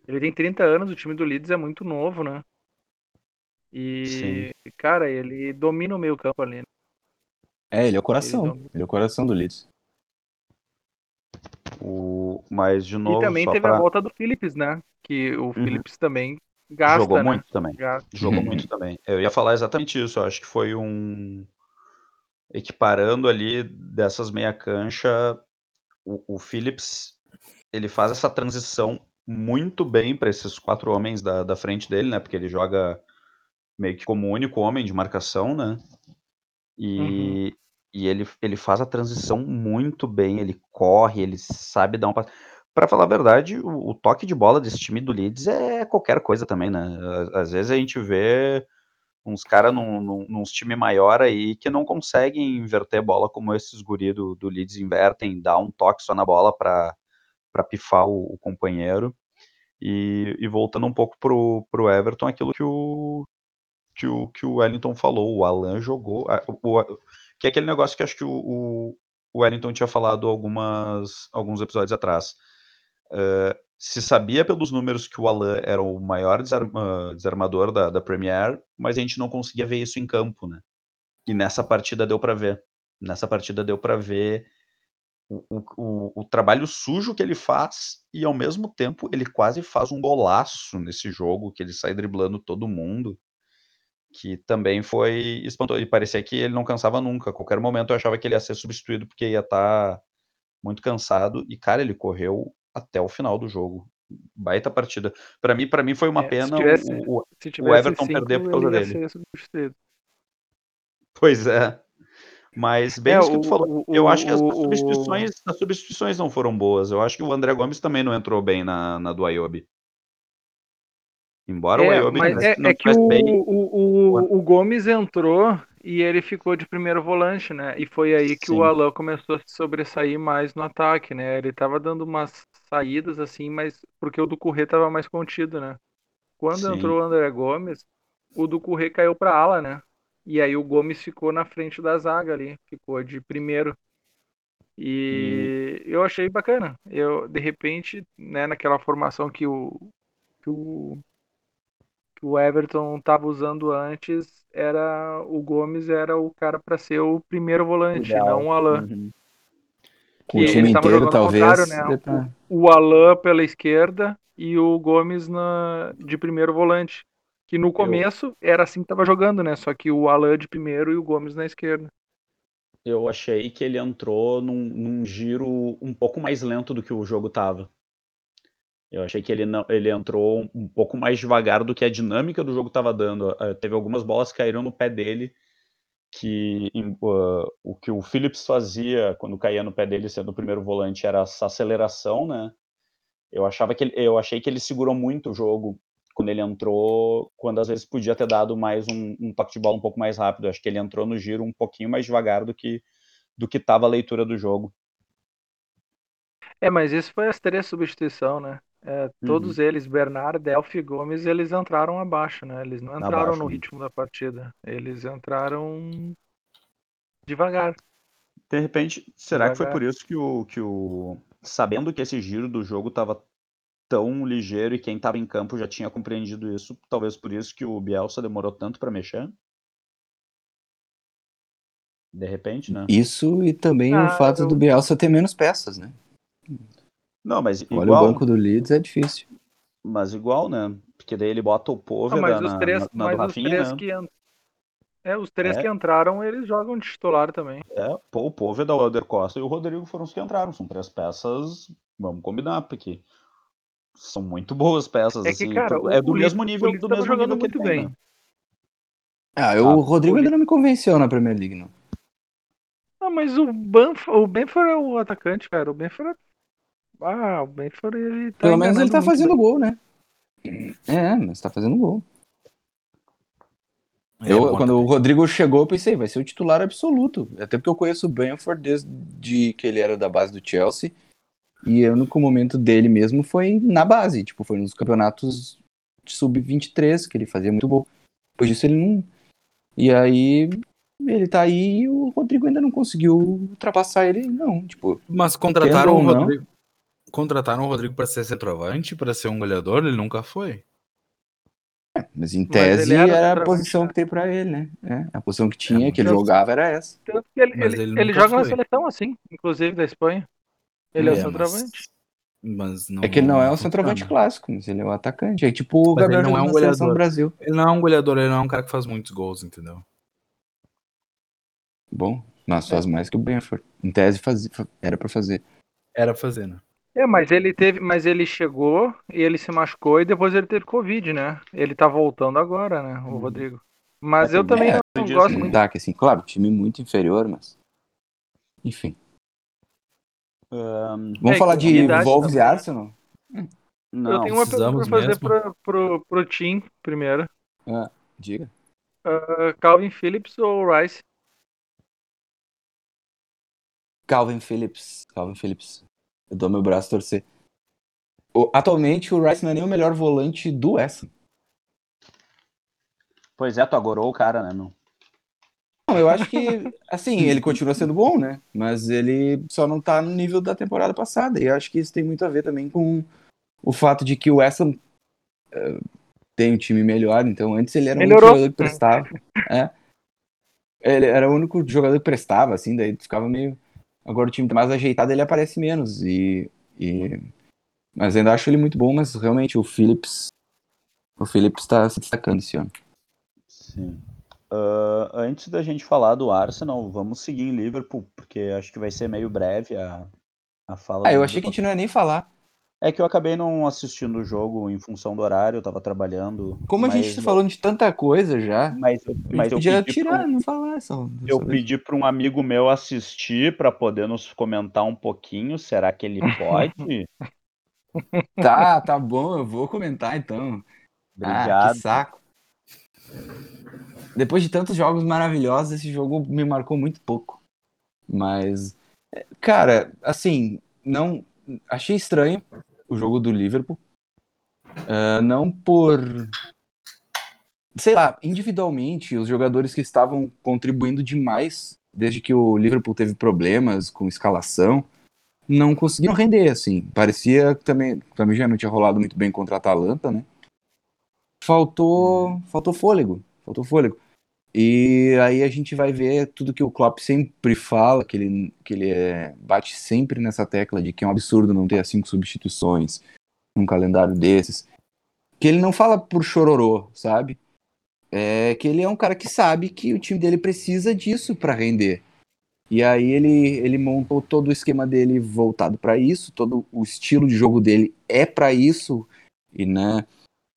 ele tem 30 anos, o time do Leeds é muito novo, né? E, cara, ele domina o meio campo ali. né? É, ele é o coração. Ele. Ele é o coração do Leeds. O, mas de novo, e também só teve pra- a volta do Phillips, né? Que o Phillips também gasta, jogou né? muito também. Gasta. Jogou Uhum. muito também. Eu ia falar exatamente isso. Eu acho que foi um. Equiparando ali dessas meia cancha, o, o Phillips ele faz essa transição muito bem para esses quatro homens da, da frente dele, né? Porque ele joga meio que como o único homem de marcação, né? E, e ele, ele faz a transição muito bem, ele corre, ele sabe dar um passe. Para falar a verdade, o, o toque de bola desse time do Leeds é qualquer coisa também, né? Às, vezes a gente vê uns caras num, num, num time maior aí que não conseguem inverter bola como esses guri do, do Leeds invertem, dá um toque só na bola para pifar o, o companheiro. E, e voltando um pouco pro, pro Everton, aquilo que o, que o que o Wellington falou, o Alan jogou, o, o- que é aquele negócio que acho que o, o, Wellington tinha falado algumas, alguns episódios atrás. Eh, se sabia pelos números que o Alan era o maior desarma- desarmador da, da Premier, mas a gente não conseguia ver isso em campo, né? E nessa partida deu para ver. Nessa partida deu para ver o, o, o, o trabalho sujo que ele faz e ao mesmo tempo ele quase faz um golaço nesse jogo, que ele sai driblando todo mundo, que também foi espantoso. E parecia que ele não cansava nunca. A qualquer momento eu achava que ele ia ser substituído porque ia estar muito cansado. E cara, ele correu até o final do jogo. Baita partida. Para mim, para mim foi uma É, se pena tivesse- o, o- Everton cinco, perder por causa dele. Pois é. Mas bem É, isso que o- tu falou. o- eu acho que as o- substituições, as substituições não foram boas. Eu acho que o André Gomes também não entrou bem na, na do Ayobi. Embora o É, mas não, é, não é que o, bem. o, o, o Gomes entrou e ele ficou de primeiro volante, né? E foi aí que Sim. o Alan começou a se sobressair mais no ataque, né? Ele tava dando umas saídas assim, mas porque o do Corrêa tava mais contido, né? Quando Sim. entrou o André Gomes, o do Corrêa caiu pra ala, né? E aí o Gomes ficou na frente da zaga ali, ficou de primeiro. E eu achei bacana. Eu, de repente, né, naquela formação que o, que o, o Everton estava usando antes, era o Gomes era o cara para ser o primeiro volante, Ideal. não o Alan. Uhum. O time inteiro, talvez. né? pra- O Alan pela esquerda e o Gomes na, de primeiro volante. Que no começo era assim que tava jogando, né? Só que o Alan de primeiro e o Gomes na esquerda. Eu achei que ele entrou num, num giro um pouco mais lento do que o jogo tava. Eu achei que ele, não, ele entrou um, pouco mais devagar do que a dinâmica do jogo tava dando. Eh, teve algumas bolas que caíram no pé dele, que uh, o que o Phillips fazia quando caía no pé dele sendo o primeiro volante era essa aceleração, né? Eu achava que ele, eu achei que ele segurou muito o jogo quando ele entrou, quando às vezes podia ter dado mais um, um toque de bola um pouco mais rápido. Eu acho que ele entrou no giro um pouquinho mais devagar do que do que estava a leitura do jogo. É, mas isso foi as três substituições, né? É, todos eles, Bernard, Delphi e Gomes, eles entraram abaixo, né? Eles não entraram Abaixo, no né? ritmo da partida. Eles entraram devagar. De repente, será que foi Devagar. por isso que o, que o. Sabendo que esse giro do jogo estava tão ligeiro e quem estava em campo já tinha compreendido isso, talvez por isso que o Bielsa demorou tanto para mexer? De repente, né? Isso e também Ah, o fato eu- do Bielsa ter menos peças, né? Não, mas Olha igual, o banco do Leeds, é difícil. mas igual, né? Porque daí ele bota o mas na, os três, na, na mas do os Rafinha, três né? que en- é, os três É. que entraram, eles jogam de titular também. É, pô, o Poveda, o Helder Costa e o Rodrigo foram os que entraram. São três peças, vamos combinar, porque são muito boas peças, É que, assim. cara, é o- do o mesmo Leeds- nível, do mesmo jogando nível muito tem, bem. né? Ah, eu, Ah, o Rodrigo ainda não me convenceu na Premier League, não. Ah, mas o Banford, o Benford é o atacante, cara. O Benford é... Ah, o Benford, ele tá Pelo menos ele tá fazendo bem. gol, né? É, mas tá fazendo gol. É, Eu, quando o Rodrigo chegou, eu pensei, vai ser o titular absoluto. Até porque eu conheço o Benford desde que ele era da base do Chelsea. E o único momento dele mesmo foi na base. Tipo, foi nos campeonatos de sub-23, que ele fazia muito gol. Depois disso ele não. E aí ele tá aí e o Rodrigo ainda não conseguiu ultrapassar ele, não. Tipo, Mas contrataram o ou não. Contrataram o Rodrigo para ser centroavante, para ser um goleador, ele nunca foi. mas em Mas tese ele era era, a posição né? que tem pra ele, né? É, a posição que tinha, mas que ele jogava era essa. Tanto que ele, Mas ele, ele ele joga na foi. seleção assim, inclusive da Espanha. Ele é, o mas- centroavante. Mas não, É que ele não é um funciona. centroavante clássico, mas ele é um atacante. É tipo o Mas Gabriel não é um na goleador. do Brasil. Ele não é um goleador, ele não é um cara que faz muitos gols, entendeu? Bom, mas faz mais que o Benford. Em tese fazia, era pra fazer. Era fazer, né? É, mas ele teve, mas ele chegou e ele se machucou e depois ele teve Covid, né? Ele tá voltando agora, né, o Rodrigo. Mas É, eu também é, não disso, gosto né? muito. Destaque, assim, claro, time muito inferior, mas. Enfim. Ahn, Vamos É, falar de Wolves e também? Arsenal? não, eu tenho uma pergunta pra fazer mesmo. pro, pro, pro Tim primeiro. Diga. Ah, Calvin Phillips ou Rice? Calvin Phillips. Calvin Phillips. Eu dou meu braço a torcer. O- atualmente o Rice não é nem o melhor volante do West Ham. Pois é, tu agorou o cara, né, meu? Não, eu acho que, assim, ele continua sendo bom, né? Mas ele só não tá no nível da temporada passada. E eu acho que isso tem muito a ver também com o fato de que o West Ham eh, tem um time melhor. Então, antes ele era o único Melhorou. jogador que prestava. É. Ele era o único jogador que prestava, assim, daí ficava meio. Agora o time tá mais ajeitado, ele aparece menos. E, e... Mas ainda acho ele muito bom, mas realmente o Phillips. O Phillips tá se destacando esse ano. Sim. Ah, antes da gente falar do Arsenal, vamos seguir em Liverpool, porque acho que vai ser meio breve a, a fala Ah, eu achei que a gente não ia nem falar. É que eu acabei não assistindo o jogo em função do horário, eu tava trabalhando. Como a gente mas tá falando de tanta coisa já, Mas eu, mas mas eu podia pedi tirar, pra um- não falar só. eu pedi para um amigo meu assistir para poder nos comentar um pouquinho. Será que ele pode? Tá, tá bom, eu vou comentar então. Ah, Obrigado. que saco. Depois de tantos jogos maravilhosos, esse jogo me marcou muito pouco. Mas, é, cara, assim, não. Achei estranho o jogo do Liverpool. Ah, não por. Sei lá, individualmente, os jogadores que estavam contribuindo demais desde que o Liverpool teve problemas com escalação, não conseguiram render, assim. Parecia que também, também já não tinha rolado muito bem contra a Atalanta, né? Faltou, faltou fôlego, faltou fôlego. E aí a gente vai ver tudo que o Klopp sempre fala, que ele, que ele é, bate sempre nessa tecla de que é um absurdo não ter as cinco substituições num calendário desses. Que ele não fala por chororô, sabe? É que ele é um cara que sabe que o time dele precisa disso para render. E aí ele, ele montou todo o esquema dele voltado para isso, todo o estilo de jogo dele é para isso. E né,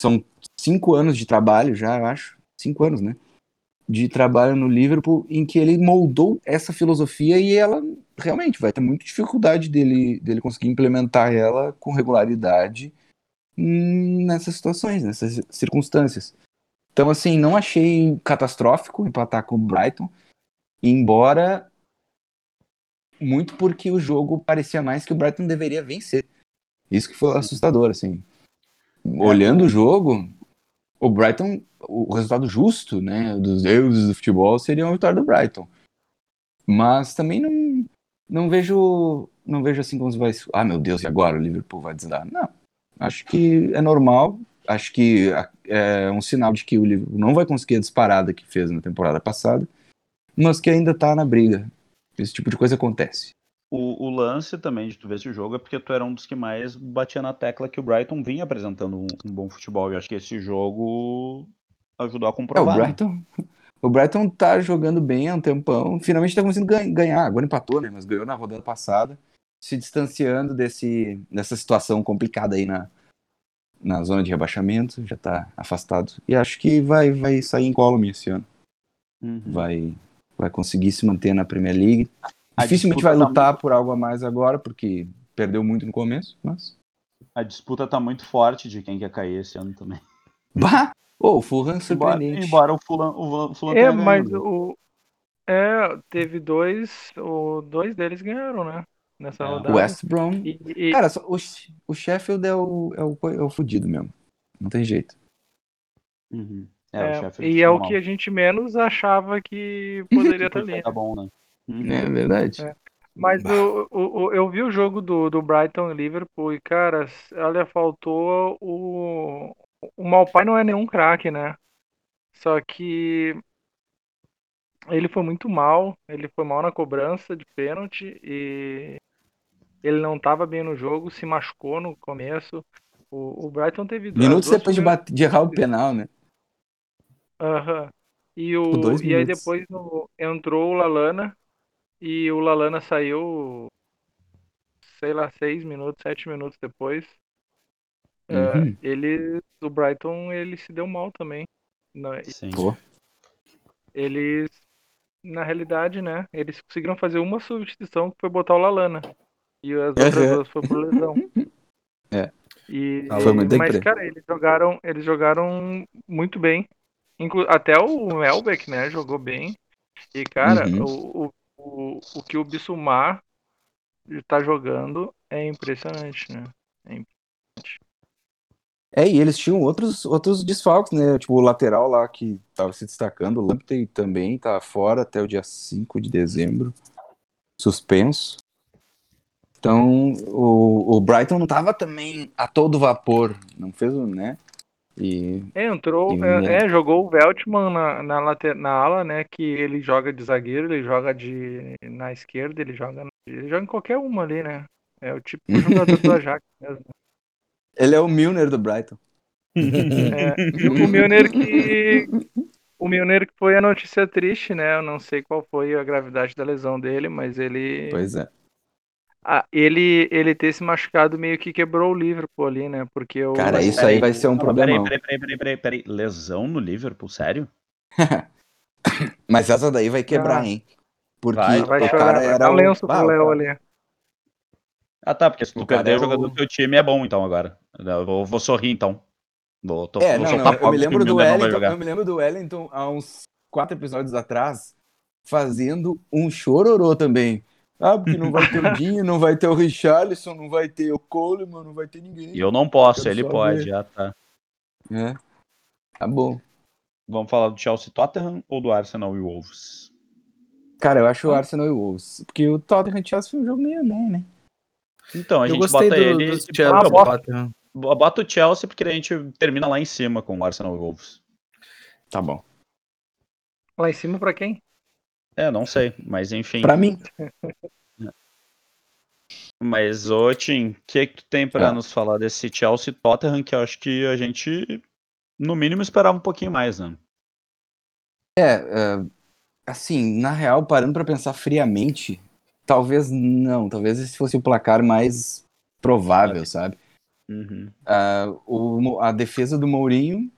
são cinco anos de trabalho já, eu acho, cinco anos, né? De trabalho no Liverpool em que ele moldou essa filosofia e ela realmente vai ter muita dificuldade dele, dele conseguir implementar ela com regularidade nessas situações, nessas circunstâncias. Então, assim, não achei catastrófico empatar com o Brighton, embora muito porque o jogo parecia mais que o Brighton deveria vencer. Isso que foi assustador, assim. Olhando o jogo, o Brighton, o resultado justo, né, dos deuses do futebol seria uma vitória do Brighton. Mas também não, não vejo, não vejo assim como se vai, ah, meu Deus, e agora o Liverpool vai desandar? Não. Acho que é normal, acho que é um sinal de que o Liverpool não vai conseguir a disparada que fez na temporada passada, mas que ainda tá na briga. Esse tipo de coisa acontece. O, o lance também de tu ver esse jogo é porque tu era um dos que mais batia na tecla que o Brighton vinha apresentando um, um bom futebol. E acho que esse jogo ajudou a É, o comprovar. né? Brighton, o Brighton tá jogando bem há um tempão, finalmente tá conseguindo gan- ganhar, agora empatou, né, mas ganhou na rodada passada, se distanciando desse, dessa situação complicada aí na, na zona de rebaixamento, já tá afastado, e acho que vai, vai sair incólume esse ano, Uhum. vai, vai conseguir se manter na Premier League, dificilmente vai tá lutar por algo a mais agora, porque perdeu muito no começo, mas... A disputa tá muito forte de quem quer cair esse ano também. Bah! Ô, o Fulham Embora, surpreendente. embora o Fulham, o Fulham É, mas o. É, teve dois. O, dois deles ganharam, né? Nessa É. rodada. West Brom... E, e- Cara, só- o, o Sheffield é o, é, o, é o fudido mesmo, não tem jeito. Uhum. É, é, o Sheffield e é o mal. que a gente menos achava que poderia estar Podia ali. tá bom, né? Uhum. É verdade. É. Mas o, o, o- eu vi o jogo do, do Brighton e Liverpool e, cara, olha, faltou o. O Malpai não é nenhum craque, né? Só que ele foi muito mal, ele foi mal na cobrança de pênalti e ele não estava bem no jogo, se machucou no começo. O, o Brighton teve duas- Minutos depois de, primeiras- bate, de errar o penal, né? Aham. E, Por dois o, e aí depois no- entrou o Lalana e o Lalana saiu, sei lá, seis minutos, sete minutos depois. É, Uhum. ele, o Brighton, ele se deu mal também. Na- Sim. Pô. Eles, na realidade, né, eles conseguiram fazer uma substituição que foi botar o Lalana. E as outras Uhum. duas foi por lesão. É. E, Ah, foi muito mas, cara, eles jogaram, eles jogaram muito bem. Inclu até o Melbeck, né, jogou bem. E, cara, Uhum. o, o, o, que o Bissumar tá jogando é impressionante, né? É impressionante. É, e eles tinham outros, outros desfalques, né? Tipo, o lateral lá que tava se destacando, o Lamptey também tá fora até o dia 5 de dezembro. Suspenso. Então, o, o Brighton não tava também a todo vapor. Não fez né? E É, entrou, E é, é, jogou o Veltman na, na, late- na ala, né? Que ele joga de zagueiro, ele joga de na esquerda, ele joga, ele joga em qualquer uma ali, né? É o tipo jogador do Ajax mesmo. ele é o Milner do Brighton. É, o Milner que o Milner que foi a notícia triste, né? Eu não sei qual foi a gravidade da lesão dele, mas ele Pois é. Ah, ele, ele ter se machucado meio que quebrou o Liverpool ali, né? Porque o. Cara, Mas isso peraí, aí vai ser um não, problemão. Peraí, peraí, peraí, peraí, peraí. Lesão no Liverpool, sério? Mas essa daí vai quebrar, Ah. hein? Porque Vai, vai o chorar, cara vai era dar o... lenço Ah, pro Léo ali. Ah, tá, porque se tu O cara perder é o jogador do teu time é bom, então, agora. Eu vou, vou sorrir, então. Vou, tô, É, vou não, não, eu me lembro o do Wellington, eu me lembro do Wellington há uns quatro episódios atrás, fazendo um chororô também. Ah, porque não vai ter o Dinho, não vai ter o Richarlison, não vai ter o Coleman, não vai ter ninguém. E eu não posso, Quero ele pode, ver. já tá. É. Tá bom. Vamos falar do Chelsea Tottenham ou do Arsenal e Wolves? Cara, eu acho o Arsenal e o Wolves. Porque o Tottenham e Chelsea foi um jogo meio né, né? Então, a Eu gente bota do, ele. dos e- Chelsea Ah, bota, bota o Chelsea porque a gente termina lá em cima com o Arsenal e Wolves. Tá bom. Lá em cima pra quem? É, não sei, mas enfim. Pra mim, Mas, ô Tim, o que, que tu tem pra Ah. nos falar desse Chelsea Tottenham que eu acho que a gente, no mínimo, esperava um pouquinho mais, né? é, é, assim, na real, parando pra pensar friamente, talvez não, talvez esse fosse o placar mais provável, sabe? Uhum. Ah, o- a defesa do Mourinho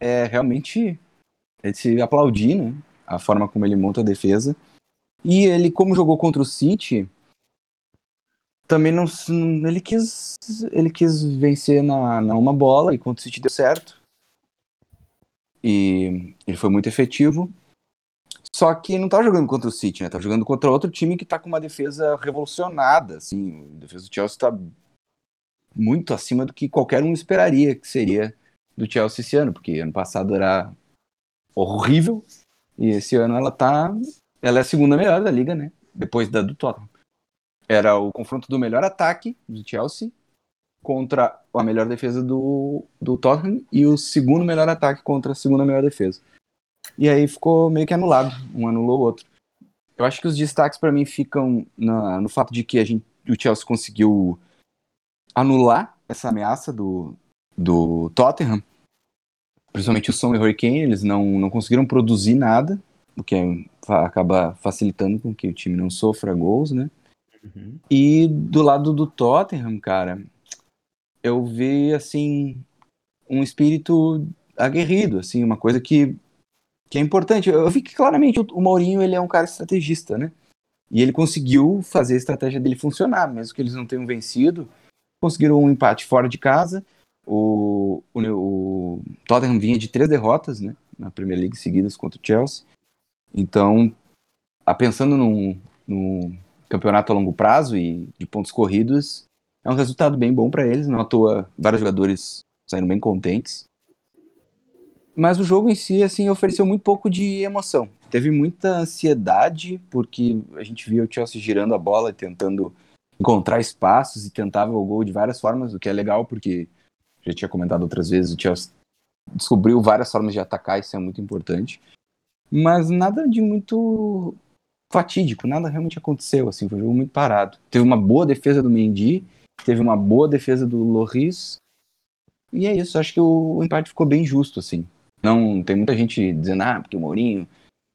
é realmente é de se aplaudir, né? A forma como ele monta a defesa. E ele, como jogou contra o City, também não. Ele quis, ele quis vencer na, na uma bola e contra o City deu certo. E ele foi muito efetivo. Só que não tá jogando contra o City, né? Tá jogando contra outro time que tá com uma defesa revolucionada, assim. A defesa do Chelsea tá muito acima do que qualquer um esperaria que seria do Chelsea esse ano, porque ano passado era horrível e esse ano ela tá, ela é a segunda melhor da liga, né? Depois da do Tottenham. Era o confronto do melhor ataque do Chelsea contra a melhor defesa do, do Tottenham e o segundo melhor ataque contra a segunda melhor defesa. E aí ficou meio que anulado, um anulou o outro. Eu acho que os destaques para mim ficam na- no fato de que a gente, o Chelsea conseguiu anular essa ameaça do, do Tottenham, principalmente o e o Hurricane, eles não, não conseguiram produzir nada, o que é- acaba facilitando com que o time não sofra gols, né? Uhum. E do lado do Tottenham, cara, eu vi, assim, um espírito aguerrido, assim, uma coisa que, que é importante. Eu vi que claramente o, o Mourinho, ele é um cara estrategista, né? E ele conseguiu fazer a estratégia dele funcionar, mesmo que eles não tenham vencido. Conseguiram um empate fora de casa. O, o, o Tottenham vinha de três derrotas, né? Na Premier League seguidas contra o Chelsea. Então, a- pensando num, campeonato a longo prazo e de pontos corridos, é um resultado bem bom para eles. Não à toa, vários jogadores saíram bem contentes. Mas o jogo em si, assim, ofereceu muito pouco de emoção. Teve muita ansiedade, porque a gente via o Chelsea girando a bola e tentando encontrar espaços e tentava o gol de várias formas, o que é legal, porque já tinha comentado outras vezes, o Chelsea descobriu várias formas de atacar, isso é muito importante. Mas nada de muito fatídico, nada realmente aconteceu, assim, foi um jogo muito parado. Teve uma boa defesa do Mendy, teve uma boa defesa do Loris, e é isso, acho que o, o empate ficou bem justo, assim. Não tem muita gente dizendo, ah, porque o Mourinho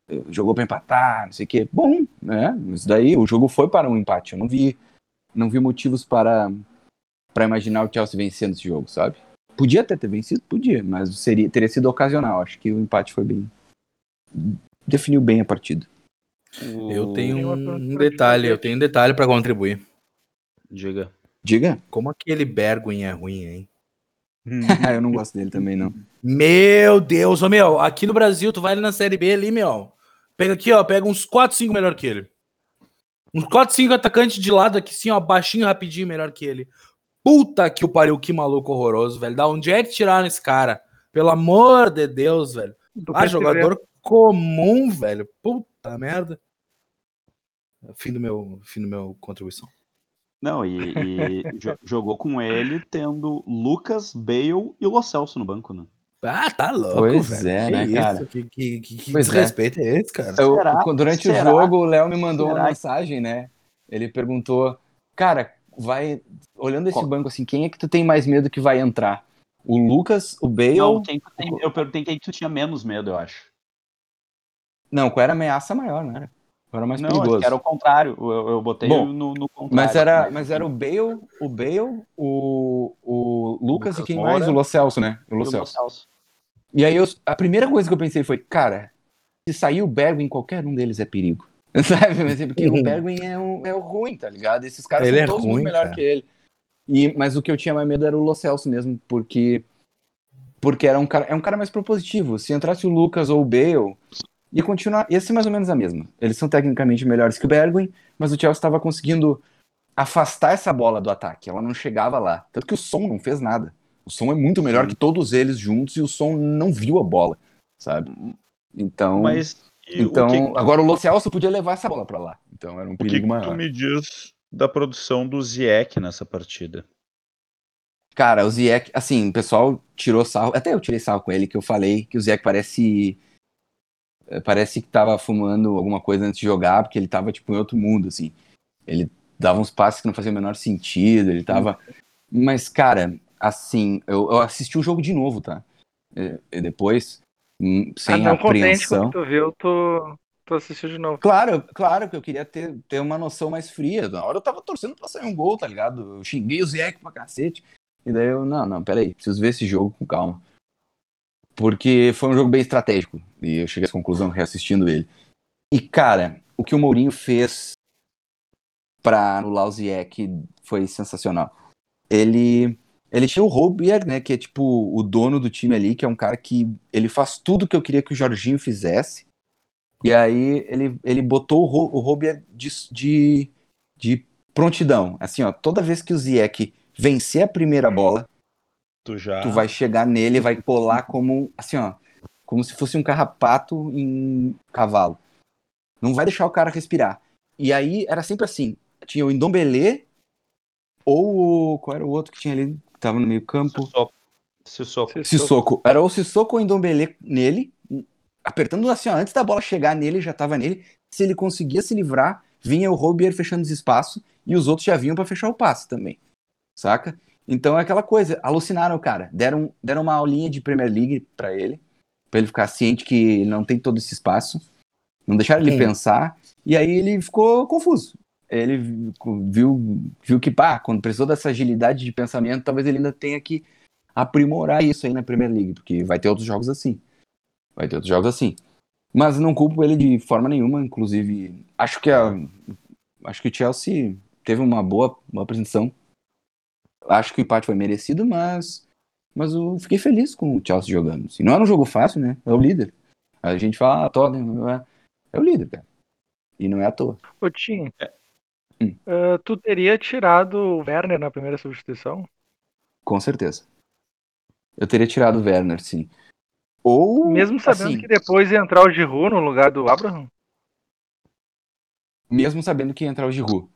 eh, jogou para empatar, não sei o quê. Bom, né? Isso daí, o jogo foi para um empate. Eu não vi, não vi motivos para para imaginar o Chelsea vencendo esse jogo, sabe? Podia até ter vencido, podia, mas seria teria sido ocasional. Acho que o empate foi bem definiu bem a partida. Eu tenho um, detalhe, eu tenho um detalhe pra contribuir. Diga. Diga? Como aquele Bergwijn é ruim, hein? eu não gosto dele também não. Meu Deus, ô meu, aqui no Brasil, tu vai ali na Série B ali, meu. Pega aqui, ó, pega uns 4, 5 melhor que ele. Uns 4, 5 atacantes de lado aqui, sim, ó, baixinho, rapidinho, melhor que ele. Puta que o pariu, que maluco horroroso, velho. Da onde é que tiraram esse cara? Pelo amor de Deus, velho. Do Ah, jogador comum, velho. Puta merda. Fim do meu, fim do meu contribuição. Não, e, e jo- jogou com ele tendo Lucas, Bale e Lo Celso no banco, né? Ah, tá louco, Pois velho. é, Que né, isso? cara? Que, que, que, que Pois é. é. esse, cara? Eu- Será? durante o Será? jogo, o Léo me mandou uma Será? mensagem, né? Ele perguntou, cara, vai olhando esse Qual? banco assim, quem é que tu tem mais medo que vai entrar? O Lucas, o Bale? Não, tu tem- eu perguntei quem tu tinha menos medo, eu acho. Não, qual era a ameaça maior, né? Era mais Não, acho perigoso. que era o contrário. Eu, eu botei Bom, no, no contrário. Mas era, mas era o Bale, o Bale, o, o Lucas, e Lucas quem Moura. mais? O Lo Celso, né? O E Lo o Lo Celso. E aí eu- a primeira coisa que eu pensei foi, cara, se sair o Bergwin, qualquer um deles é perigo. Sabe? Mas é porque o Bergwin é, um, é o ruim, tá ligado? Esses caras Ele são é todos ruim, muito melhor cara. que ele. E, mas o que eu tinha mais medo era o Lo Celso mesmo, porque porque era um cara, é um cara mais propositivo. Se entrasse o Lucas ou o Bale, ia continuar, ia ser mais ou menos a mesma. Eles são tecnicamente melhores que o Bergwin, mas o Chelsea estava conseguindo afastar essa bola do ataque. Ela não chegava lá. Tanto que o som não fez nada. O som é muito melhor que todos eles juntos e o som não viu a bola, sabe? Então, Mas e então o que, agora o Lo Celso podia levar essa bola pra lá. Então era um o que, perigo que maior. tu me diz da produção do Ziek nessa partida? Cara, o Ziyech, assim, o pessoal tirou sarro, até eu tirei sarro com ele, que eu falei que o Ziyech parece eh, parece que tava fumando alguma coisa antes de jogar, porque ele tava, tipo, em outro mundo, assim. Ele dava uns passes que não faziam o menor sentido, ele tava... Mas, cara, assim, eu, eu assisti o jogo de novo, tá? E, e depois, hum, Ah, sem não contente com apreensão. o que tu viu, tu, tu assistiu de novo. Claro, claro que eu queria ter, ter uma noção mais fria. Na hora eu tava torcendo pra sair um gol, tá ligado? Eu xinguei o Ziyech pra cacete. E daí eu, não, não, peraí, preciso ver esse jogo com calma. Porque foi um jogo bem estratégico. E eu cheguei essa conclusão reassistindo ele. E, cara, o que o Mourinho fez pra anular o Ziyech foi sensacional. Ele, ele tinha o Robier, né, que é tipo o dono do time ali, que é um cara que ele faz tudo que eu queria que o Jorginho fizesse. E aí ele, ele botou o, Ro, o Robier de, de, de prontidão. Assim, ó, toda vez que o Ziyech vencer a primeira bola, Tu já. tu vai chegar nele e vai colar como, assim, ó, como se fosse um carrapato em cavalo. Não vai deixar o cara respirar. E aí era sempre assim, tinha o Indombele ou o, qual era o outro que tinha ali, tava no meio campo? Sissoko. Sissoko. Sissoko. Era o Sissoko ou Indombele nele, apertando assim, ó, antes da bola chegar nele, já tava nele. Se ele conseguia se livrar, vinha o Robier fechando os espaços e os outros já vinham pra fechar o passe também. Saca? Então é aquela coisa, alucinaram o cara, deram, deram uma aulinha de Premier League pra ele, pra ele ficar ciente que ele não tem todo esse espaço, não deixaram ele Sim. pensar, e aí ele ficou confuso. Ele viu, viu que, pá, quando precisou dessa agilidade de pensamento, talvez ele ainda tenha que aprimorar isso aí na Premier League, porque vai ter outros jogos assim. Vai ter outros jogos assim. Mas não culpo ele de forma nenhuma, inclusive, acho que a acho que o Chelsea teve uma boa, boa apresentação. Acho que o empate foi merecido, mas mas eu fiquei feliz com o Chelsea jogando. Assim, não era um jogo fácil, né? É o líder. A gente fala, ah, Tottenham é, é o líder, cara. E não é à toa. Ô, Tim, Hum. ah, tu teria tirado o Werner na primeira substituição? Com certeza. Eu teria tirado o Werner, sim. Ou Mesmo sabendo assim, que depois ia entrar o Giroud no lugar do Abraham? mesmo sabendo que ia entrar o Giroud.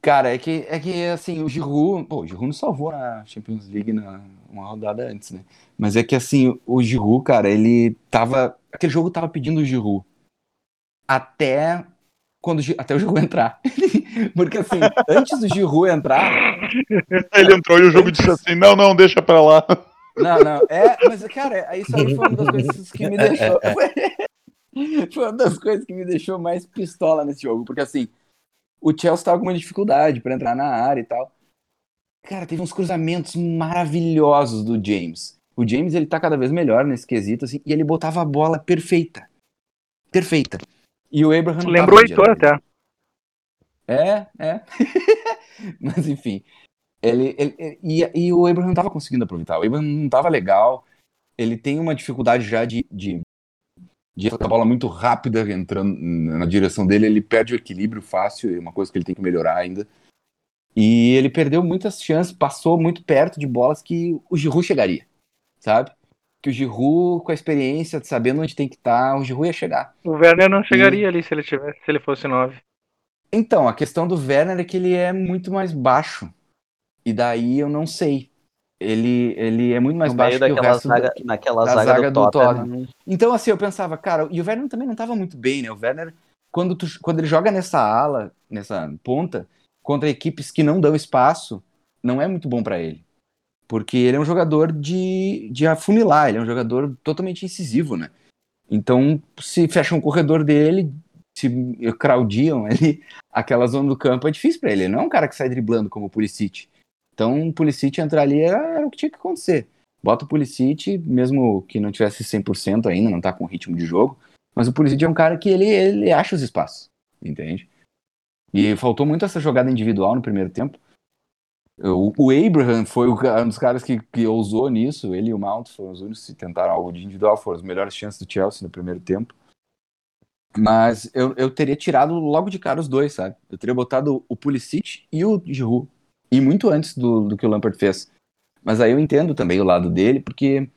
Cara, é que, é que assim, o Giroud, pô, o Giroud não salvou a Champions League na uma rodada antes, né? Mas é que assim, o Giroud, cara, ele tava, aquele jogo tava pedindo o Giroud até quando até o jogo entrar. Porque assim, antes do Giroud entrar, Ele entrou e o jogo disse assim: não, não, deixa pra lá. Não, não. É, mas, cara, isso aí foi uma das coisas que me deixou. Foi, foi uma das coisas que me deixou mais pistola nesse jogo. Porque, assim, o Chelsea tava com uma dificuldade pra entrar na área e tal. Cara, teve uns cruzamentos maravilhosos do James. O James, ele tá cada vez melhor nesse quesito, assim, e ele botava a bola perfeita. Perfeita. E o Abraham não Lembrou o Heitor até. É, é. Mas enfim. Ele, ele- ele- e, e o Abraham não tava conseguindo aproveitar. O Abraham não tava legal. Ele tem uma dificuldade já de, de, de a bola muito rápida entrando na direção dele. Ele perde o equilíbrio fácil, é uma coisa que ele tem que melhorar ainda. E ele perdeu muitas chances, passou muito perto de bolas que o Giroud chegaria, sabe? Que o Giroud, com a experiência, sabendo onde tem que estar, o Giroud ia chegar. O Werner não chegaria ali se ele tivesse, se ele fosse 9. Então, a questão do Werner é que ele é muito mais baixo. E daí eu não sei. Ele, ele é muito mais no baixo que o resto zaga, do... naquela da zaga, zaga do do Tottenham. Então, assim, eu pensava, cara, e o Werner também não tava muito bem, né? O Werner, quando, tu- quando ele joga nessa ala, nessa ponta, contra equipes que não dão espaço, não é muito bom pra ele. Porque ele é um jogador de, de afunilar, ele é um jogador totalmente incisivo, né? Então, se fecha um corredor dele, se craudiam ali aquela zona do campo, é difícil pra ele. Ele não é um cara que sai driblando como o Pulisic. Então, o Pulisic entrar ali era, era o que tinha que acontecer. Bota o Pulisic, mesmo que não tivesse 100% ainda, não tá com ritmo de jogo, mas o Pulisic é um cara que ele, ele acha os espaços, entende? E faltou muito essa jogada individual no primeiro tempo. O, o Abraham foi o, um dos caras que, que ousou nisso, ele e o Mount foram os únicos que tentaram algo de individual, foram as melhores chances do Chelsea no primeiro tempo. Mas eu, eu teria tirado logo de cara os dois, sabe? Eu teria botado o Pulisic e o Giroud. E muito antes do, do que o Lampard fez. Mas aí eu entendo também o lado dele, porque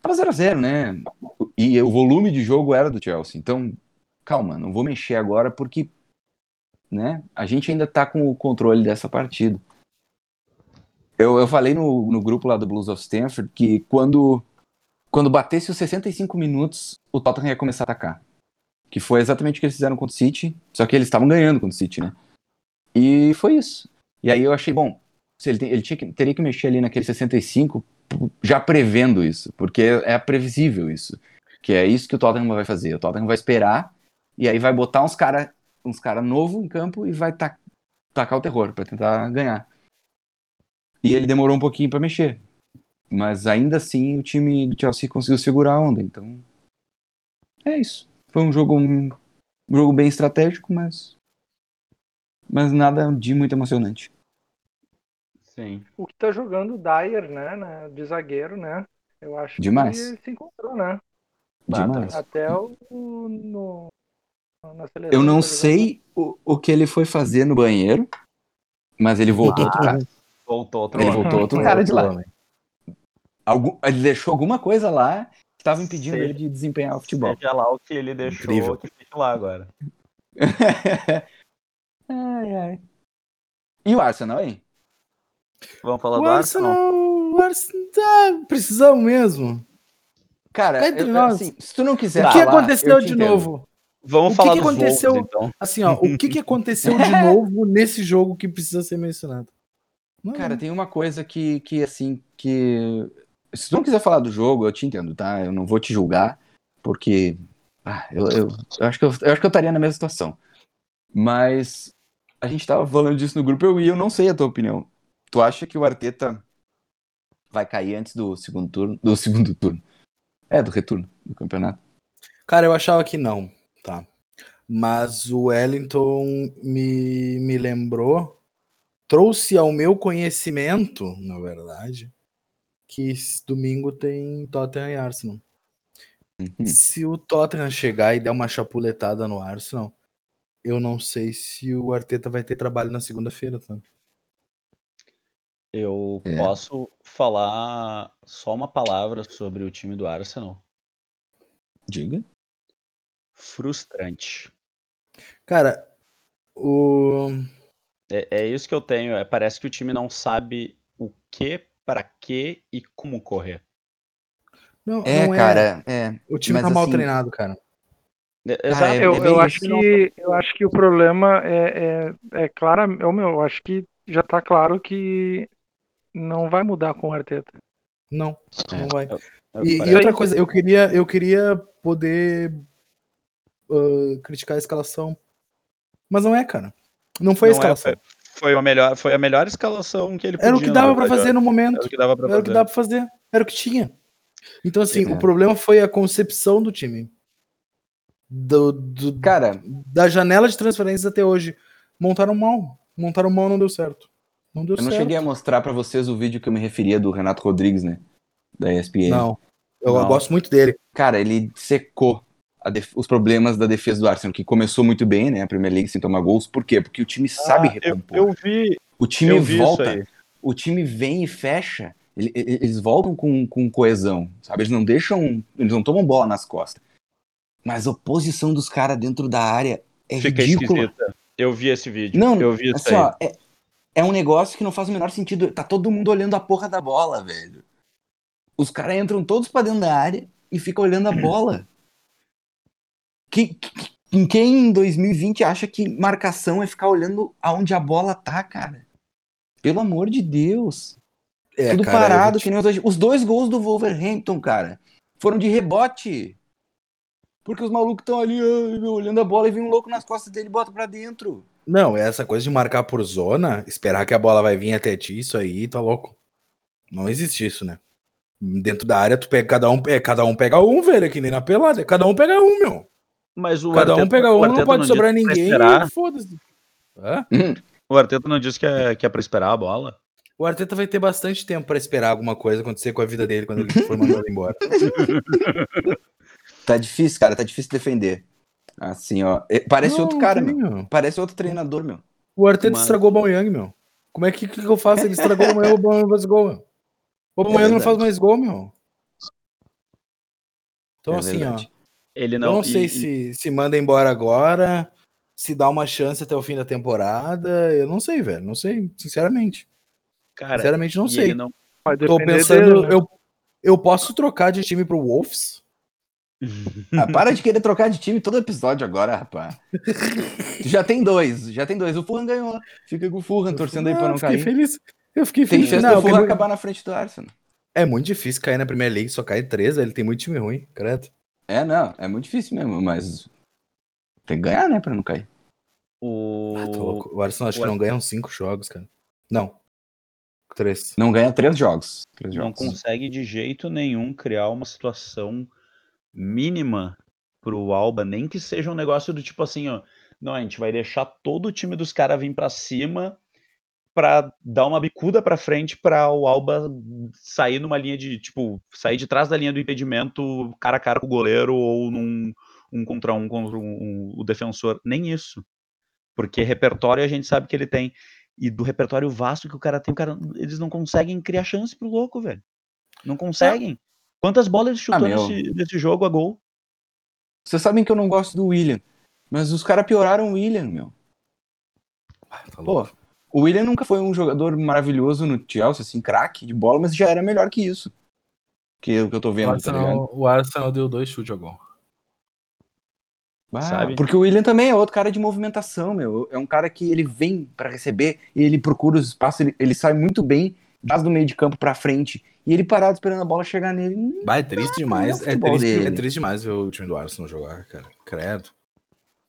tava 0x0, né? E o volume de jogo era do Chelsea. Então, calma, não vou mexer agora porque né, a gente ainda tá com o controle dessa partida. Eu, eu falei no, no grupo lá do Blues of Stanford que quando, quando batesse os 65 minutos, o Tottenham ia começar a atacar. Que foi exatamente o que eles fizeram contra o City, só que eles estavam ganhando contra o City, né? E foi isso. E aí eu achei, bom, ele, que, teria que mexer ali naquele 65 já prevendo isso, porque é previsível isso. Que é isso que o Tottenham vai fazer. O Tottenham vai esperar e aí vai botar uns cara uns cara novo em campo e vai tacar o terror para tentar ganhar. E ele demorou um pouquinho para mexer. Mas ainda assim o time do Chelsea conseguiu segurar a onda, então é isso. Foi um jogo um, um jogo bem estratégico, mas mas nada de muito emocionante. Sim. O que tá jogando o Dyer, né, né, de zagueiro, né? Eu acho Demais. que ele se encontrou, né? Demais. Até o no, na seleção. Eu não sei o, o que ele foi fazer no banheiro, mas ele voltou cara. Voltou outro Ele ano. voltou outro cara de lá. Algum, ele deixou alguma coisa lá que estava impedindo ele de desempenhar o futebol. Seja lá o que ele deixou, Incrível. que fique lá agora. ai, ai. E o Arsenal, hein? Vamos falar O do Arsenal? Arsenal, o Arsenal tá precisamos mesmo. Cara, Cá entre eu- nós. assim, se tu não quiser o que falar, aconteceu eu te de entendo. novo? Vamos O que falar que dos aconteceu? Wolves, então. Assim, ó, o que, que aconteceu de novo nesse jogo que precisa ser mencionado? Não, Cara, tem uma coisa que, que assim, que. Se tu não quiser falar do jogo, eu te entendo, tá? Eu não vou te julgar, porque. ah, eu, eu, eu acho que eu, eu acho que eu estaria na mesma situação. Mas a gente tava falando disso no grupo e eu não sei a tua opinião. Tu acha que o Arteta vai cair antes do segundo turno? Do segundo turno. É, do retorno do campeonato. Cara, eu achava que não, tá? Mas o Wellington me, me lembrou, trouxe ao meu conhecimento, na verdade, que esse domingo tem Tottenham e Arsenal. Uhum. Se o Tottenham chegar e der uma chapuletada no Arsenal, eu não sei se o Arteta vai ter trabalho na segunda-feira, tá? Eu É. posso falar só uma palavra sobre o time do Arsenal? Diga. Frustrante. Cara, o. É, é isso que eu tenho. é, parece que o time não sabe o que, para que e como correr. Não, É, não cara, é. O time tá mal assim- treinado, cara. É, Cara, Exato. é- Eu, é eu acho que eu acho que o problema é, é, é claro, eu, meu, eu acho que já tá claro que não vai mudar com o Arteta. Não, É. não vai. Eu- E, e outra coisa, eu queria, eu queria poder ah, criticar a escalação. Mas não é, cara. Não foi a Não é, escalação. Foi a melhor, foi a melhor escalação que ele podia. Era o que dava pra verdade. fazer no momento. Era o que dava pra Era o que fazer. dava pra fazer. Era o que tinha. Então, assim, É. o problema foi a concepção do time. Do, do- Cara, da janela de transferências até hoje. Montaram mal. Montaram mal, não deu certo. Não deu eu não certo. cheguei a mostrar pra vocês o vídeo que eu me referia do Renato Rodrigues, né? Da ESPN. Não. Eu Não. gosto muito dele. Cara, ele secou a os problemas da defesa do Arsenal, que começou muito bem, né? A Premier League sem tomar gols. Por quê? Porque o time sabe Ah, eu, recompor. eu vi, o time eu vi volta, o time vem e fecha. Ele- ele- Eles voltam com, com coesão, sabe? Eles não deixam, eles não tomam bola nas costas. Mas a posição dos caras dentro da área é Fica ridícula. esquisita. Eu vi esse vídeo. Não, eu vi isso Assim, aí. ó, é, é um negócio que não faz o menor sentido. Tá todo mundo olhando a porra da bola, velho. Os caras entram todos pra dentro da área e ficam olhando a bola. Que, que- que- quem em 2020 acha que marcação é ficar olhando aonde a bola tá, cara? Pelo amor de Deus. É, Tudo cara, parado, te- os dois. Os dois gols do Wolverhampton, cara, foram de rebote. Porque os malucos estão ali olhando a bola e vem um louco nas costas dele e bota pra dentro. Não, essa coisa de marcar por zona, esperar que a bola vai vir até ti, isso aí, tá louco. Não existe isso, né? Dentro da área, tu pega cada um, é, cada um pega um, velho, é que nem na pelada. Cada um pega um, meu. Mas o cada um Arteta- pega o um, não pode sobrar ninguém. Foda-se. Hã? O Arteta não disse que é, que é pra esperar a bola? O Arteta vai ter bastante tempo pra esperar alguma coisa acontecer com a vida dele quando ele for mandado embora. Tá difícil, cara, tá difícil defender. Assim, ó. é, Parece Não, outro cara, não meu. meu. Parece outro treinador, meu. O Arteta Mano. estragou o Aubameyang, meu. Como é que, que, eu faço? Ele estragou o o Aubameyang faz gol, meu. O Aubameyang não verdade. faz mais gol, meu. Então, É assim, verdade. ó. Ele Eu não. não sei e- se se manda embora agora, se dá uma chance até o fim da temporada. Eu não sei, velho. Não sei, sinceramente. Cara, sinceramente, não e sei. não. Tô pensando, dele, né? eu, eu posso trocar de time pro Wolves? Ah, para de querer trocar de time todo episódio agora, rapaz. Já tem dois, já tem dois. O Fulham ganhou. Fica com o Fulham torcendo aí pra Ah, não cair. feliz. Eu fiquei Tem feliz. chance Não, do Fulham acabar na frente do Arsenal. É muito difícil cair na Premier League, só cai três, ele tem muito time ruim, credo. É, não, é muito difícil mesmo, mas tem que ganhar, né, pra não cair. O... Ah, louco. O Arsenal acho o que não ganha uns cinco jogos, cara. Não. Três. Não ganha três jogos. Três não jogos. consegue de jeito nenhum criar uma situação mínima pro Alba, nem que seja um negócio do tipo assim, ó, não, a gente vai deixar todo o time dos caras vir pra cima pra dar uma bicuda pra frente pra o Alba sair numa linha de, tipo, sair de trás da linha do impedimento, cara a cara com o goleiro ou num um contra um contra um- um- o defensor, nem isso. Porque repertório a gente sabe que ele tem. E do repertório vasto que o cara tem, o cara, eles não conseguem criar chance pro louco, velho. Não conseguem. Quantas bolas ele chutou Ah, nesse, nesse jogo a gol? Vocês sabem que eu não gosto do William, mas os caras pioraram o William, meu. Ah, tá Pô. O William nunca foi um jogador maravilhoso no Chelsea, assim, craque de bola, mas já era melhor que isso. Que o que eu tô O vendo, tá ligado? Arsenal, o Arsenal deu dois chutes a gol. Ah, sabe? Porque o William também é outro cara de movimentação, meu. É um cara que ele vem pra receber e ele procura os espaços, ele, ele sai muito bem, faz do meio de campo pra frente. E ele parado esperando a bola chegar nele. Bah, é triste demais. é É triste, é triste demais ver o time do Arsenal jogar, cara. Credo.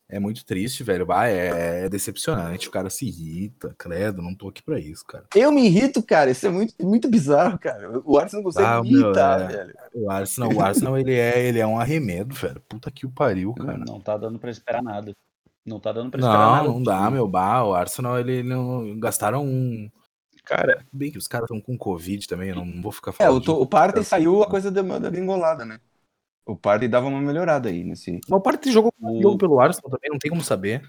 É muito triste, velho. Bah, é, é decepcionante. O cara se irrita. Credo, não tô aqui pra isso, cara. Eu me irrito, cara. Isso é muito, muito bizarro, cara. O Arsenal não consegue Ah, me meu, irritar, é. velho. O Arsenal, o Arsenal ele, é, ele é um arremedo, velho. Puta que o pariu, cara. Não tá dando pra esperar nada. Não tá dando pra esperar Não, nada. não dá, meu. Bah, o Arsenal, ele não. Gastaram um. Cara, Bem que os caras estão com Covid também, eu não vou ficar É, falando. o, to- o Partey saiu a coisa da, da gringolada, né? O Partey dava uma melhorada aí nesse. Mas o Partey jogou, O- jogo pelo Arsenal também, não tem como saber.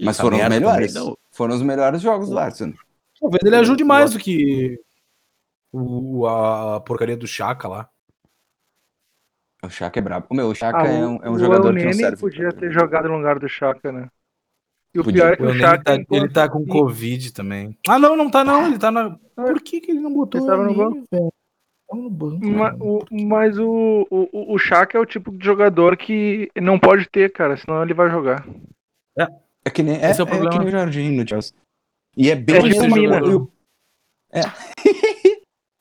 Mas foram os melhores. também. Foram os melhores jogos do Arsenal. Talvez ele ajude mais do que o, a porcaria do Chaka lá. O Chaka é brabo. O meu, o Chaka Ah, é um, é um o jogador que não serve. podia ter jogado no lugar do Chaka, né? E o Podia. pior é que O o Chaka. tá, ele tá com Covid também. Ah, não, não tá não. Ele tá na. Por que, que ele não botou Ele tava no? Tava no banco. Ma- mano. o- mas o, o, o Chaka é o tipo de jogador que não pode ter, cara, senão ele vai jogar. É que nem, é, Esse é o é problema. que nem o Jorginho no Chelsea. E é bem É tipo e o-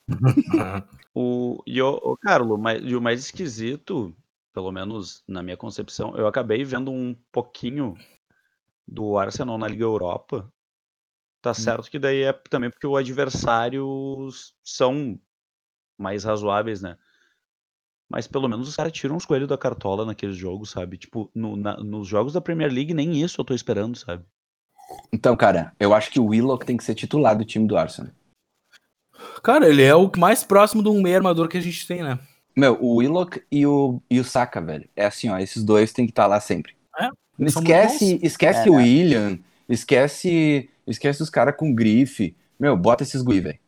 o, e o, o Carlos, mas, e o mais esquisito, pelo menos na minha concepção, eu acabei vendo um pouquinho do Arsenal na Liga Europa. Tá certo que daí é também porque os adversários são mais razoáveis, né? Mas pelo menos os caras tiram os coelhos da cartola naqueles jogos, sabe? Tipo, no- na- nos jogos da Premier League, nem isso eu tô esperando, sabe? Então, cara, eu acho que o Willock tem que ser titular do time do Arsenal. Cara, ele é o mais próximo de um meio armador que a gente tem, né? Meu, o Willock e o, e o Saka, velho. É assim, ó, esses dois tem que estar lá sempre. É, esquece esquece É, o? William, esquece esquece os caras com grife. Meu, bota esses guri, velho.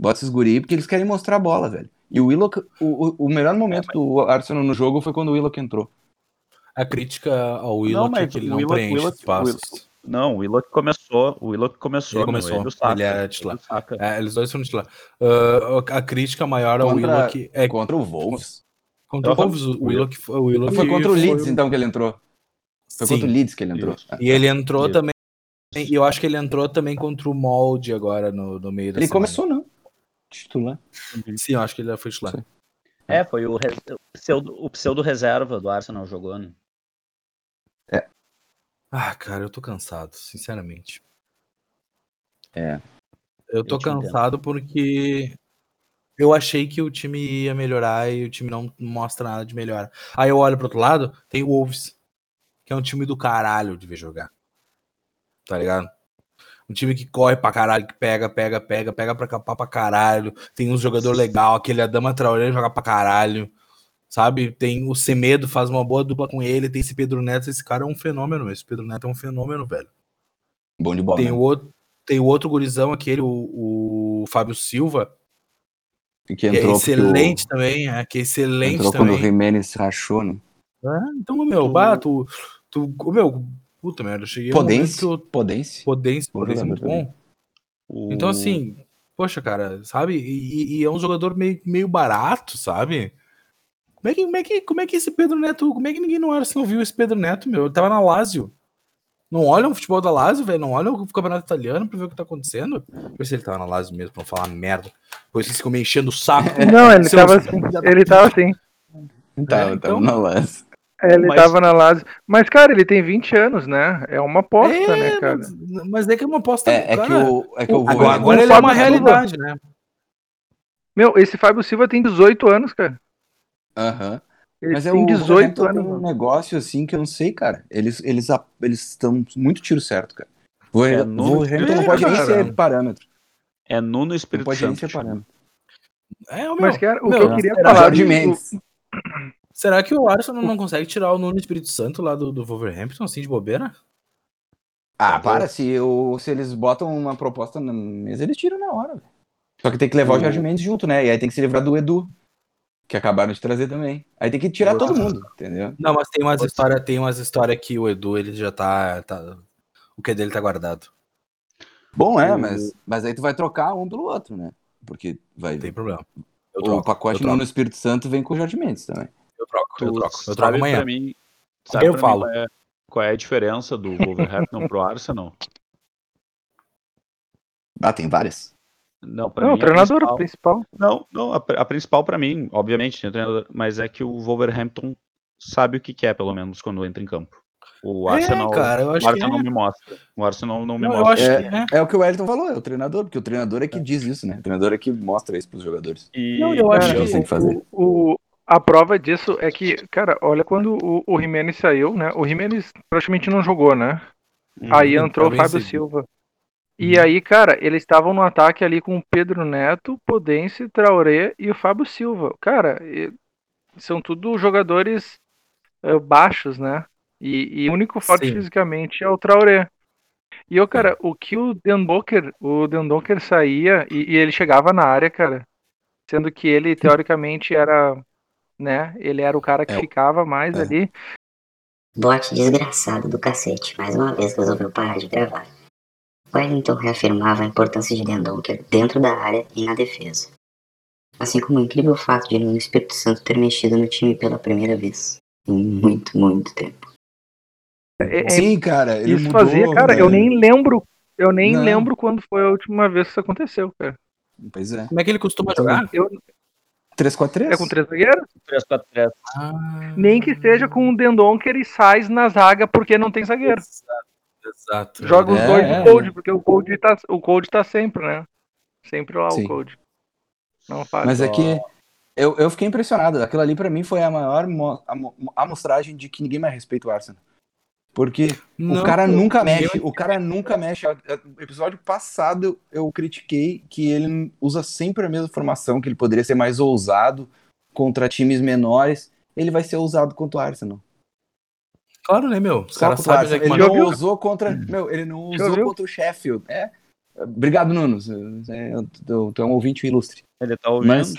Bota esses guri porque eles querem mostrar a bola, velho. E o Willock, o, o, melhor momento do Arsenal no jogo foi quando o Willock entrou. A crítica ao Willock é mas que ele não Willock- preenche Willock- espaços. Não, o Willock começou. O Willock começou. Ele meu, começou, e o Saka, ele é e o titular. Saka. É, eles dois foram titular. Ah, a crítica maior ao Contra- Willock é Contra o Wolves. contra o. Wolves. O Willock, o Willock Foi contra o Leeds, foi- então, que ele entrou. Foi Sim. contra o Leeds que ele entrou. Isso. E ele entrou Isso. também. E eu acho que ele entrou também contra o Molde agora no, no meio da Ele semana. começou, não. Titular. Sim, eu acho que ele foi titular. É, foi o, pseudo, o pseudo reserva do Arsenal jogou, né? Ah, cara, eu tô cansado, sinceramente. É. Eu tô Eu te entendo. cansado porque eu achei que o time ia melhorar e o time não mostra nada de melhora. Aí eu olho pro outro lado, tem o Wolves, que é um time do caralho de ver jogar. Tá ligado? Um time que corre pra caralho, que pega, pega, pega, pega pra capar pra caralho. Tem um jogador legal, aquele Adama Traoré joga pra caralho. Sabe? Tem o Semedo, faz uma boa dupla com ele. Tem esse Pedro Neto, esse cara é um fenômeno. Esse Pedro Neto é um fenômeno, velho. Bom de bola. Tem né? o outro, tem o outro gurizão, aquele, o, o Fábio Silva, Que que é excelente também, é, que é o... excelente Entrou quando o também. Jimenez rachou, né? Ah, então, meu, Tu- bah, tu, tu, meu, puta merda, eu cheguei que eu, Podence. Podência, Bom Podência é muito bom. O- Então, assim, poxa, cara, sabe? E, e é um jogador meio, meio barato, sabe? Como é, que, como, é que, como é que esse Pedro Neto, como é que ninguém no Arsenal viu esse Pedro Neto, meu? Ele tava na Lazio. Não olham o futebol da Lazio, velho? Não olham o campeonato italiano pra ver o que tá acontecendo? Ver se ele tava na Lazio mesmo, pra não falar merda. Depois vocês ficam me enchendo o saco. Não, ele Seus tava assim. filhos da Ele tava assim. Tava, então- tava na lança. Ele Mas- tava na Lazio. Mas, cara, ele tem 20 anos, né? É uma aposta, É, né, cara? mas, mas é que é uma aposta. É, é que o. É que o Agora, agora ele é uma Fábio Silva. realidade, né? Meu, esse Fábio Silva tem 18 anos, cara. Aham. Ele Mas é tem o 18 Wolverhampton anos. tem um negócio assim que eu não sei, cara. Eles eles eles estão muito tiro certo, cara. O É, o no- Wolverhampton não é, pode nem ser parâmetro. É Nuno Não Espírito pode nem Santo. ser parâmetro. É, o meu, Mas, cara, o meu, que eu queria falar. Jorge do- Mendes. Será que o Arsenal não consegue tirar o Nuno Espírito Santo lá do, do Wolverhampton, assim, de bobeira? Ah, para, se, o, se eles botam uma proposta na mesa, eles tiram na hora, velho. Só que tem que levar o Jorge Mendes junto, né? E aí tem que se livrar do Edu, que acabaram de trazer também. Aí tem que tirar todo mundo, entendeu? Não, mas tem umas histórias, tem umas histórias que o Edu, ele já tá, tá- O que dele tá guardado. Bom, é, mas, mas aí tu vai trocar um pelo outro, né? Porque vai. Não tem problema. Eu o pacote eu troco, no Espírito Santo vem com o Jorge Mendes também. Eu troco, eu Tu troco. Eu troco sabe amanhã. pra mim, sabe Eu pra falo. Mim qual, é, qual é a diferença do Wolverhampton pro Arsenal? Ah, tem várias. Não, pra Não, mim, o treinador a principal- principal. Não, não, a, a principal pra mim, obviamente, tem o treinador, mas é que o Wolverhampton sabe o que quer, pelo menos, quando entra em campo. O É, Arsenal, cara, eu acho o Arsenal que é. não me mostra. O Arsenal não me Não, eu mostra. acho que é. É o que o Wellington falou, é o treinador, porque o treinador é que diz isso, né? O treinador é que mostra isso pros jogadores. E, Não, eu acho É, que eu o que fazer. O, a prova disso é que, cara, olha quando o, o Jimenez saiu, né? O Jimenez praticamente não jogou, né? Uhum. Aí entrou o tá Fábio. Silva. E aí, cara, eles estavam no ataque ali com o Pedro Neto, Podence, Traoré e o Fábio Silva. Cara, e- são tudo jogadores eh, baixos, né? E, e o único forte Sim. fisicamente é o Traoré. E eu, cara, o que o Dendoker, o Dendoker saía e, e ele chegava na área, cara, sendo que ele teoricamente era, né? Ele era o cara que É, ficava mais é. ali. Bot desgraçado do cacete, mais uma vez resolveu parar de gravar. Wellington reafirmava a importância de Dendonker dentro da área e na defesa. Assim como o incrível fato de no Espírito Santo ter mexido no time pela primeira vez. Em muito, muito tempo. É- é Sim, cara, ele Isso mudou, fazia, cara, eu velho. nem lembro. Eu nem Não. lembro quando foi a última vez que isso aconteceu, cara. Pois é. Como é que ele costuma jogar? Eu, 3-4-3? é com três zagueiros? 3-4-3. Ah, Nem que esteja com o Dendonker e Sais na zaga porque não tem zagueiro. Exato. exato. Joga os É, dois é, de Cold, porque o Cold tá, o Cold tá sempre, né? Sempre lá Sim. o Cold. Não faz. Mas é que eu, eu fiquei impressionado. Aquilo ali pra mim foi a maior mo- amo- amostragem de que ninguém mais respeita o Arsenal. Porque Não, o cara pô, nunca eu- mexe, o cara nunca mexe. No episódio passado eu critiquei que ele usa sempre a mesma formação, que ele poderia ser mais ousado contra times menores. Ele vai ser ousado contra o Arsenal. Claro, né, meu? Os caras sabem é Ele não contra. Meu, ele não usou contra o Sheffield. É. Obrigado, Nuno. Tu é um ouvinte ilustre. Ele tá ouvindo. Mas,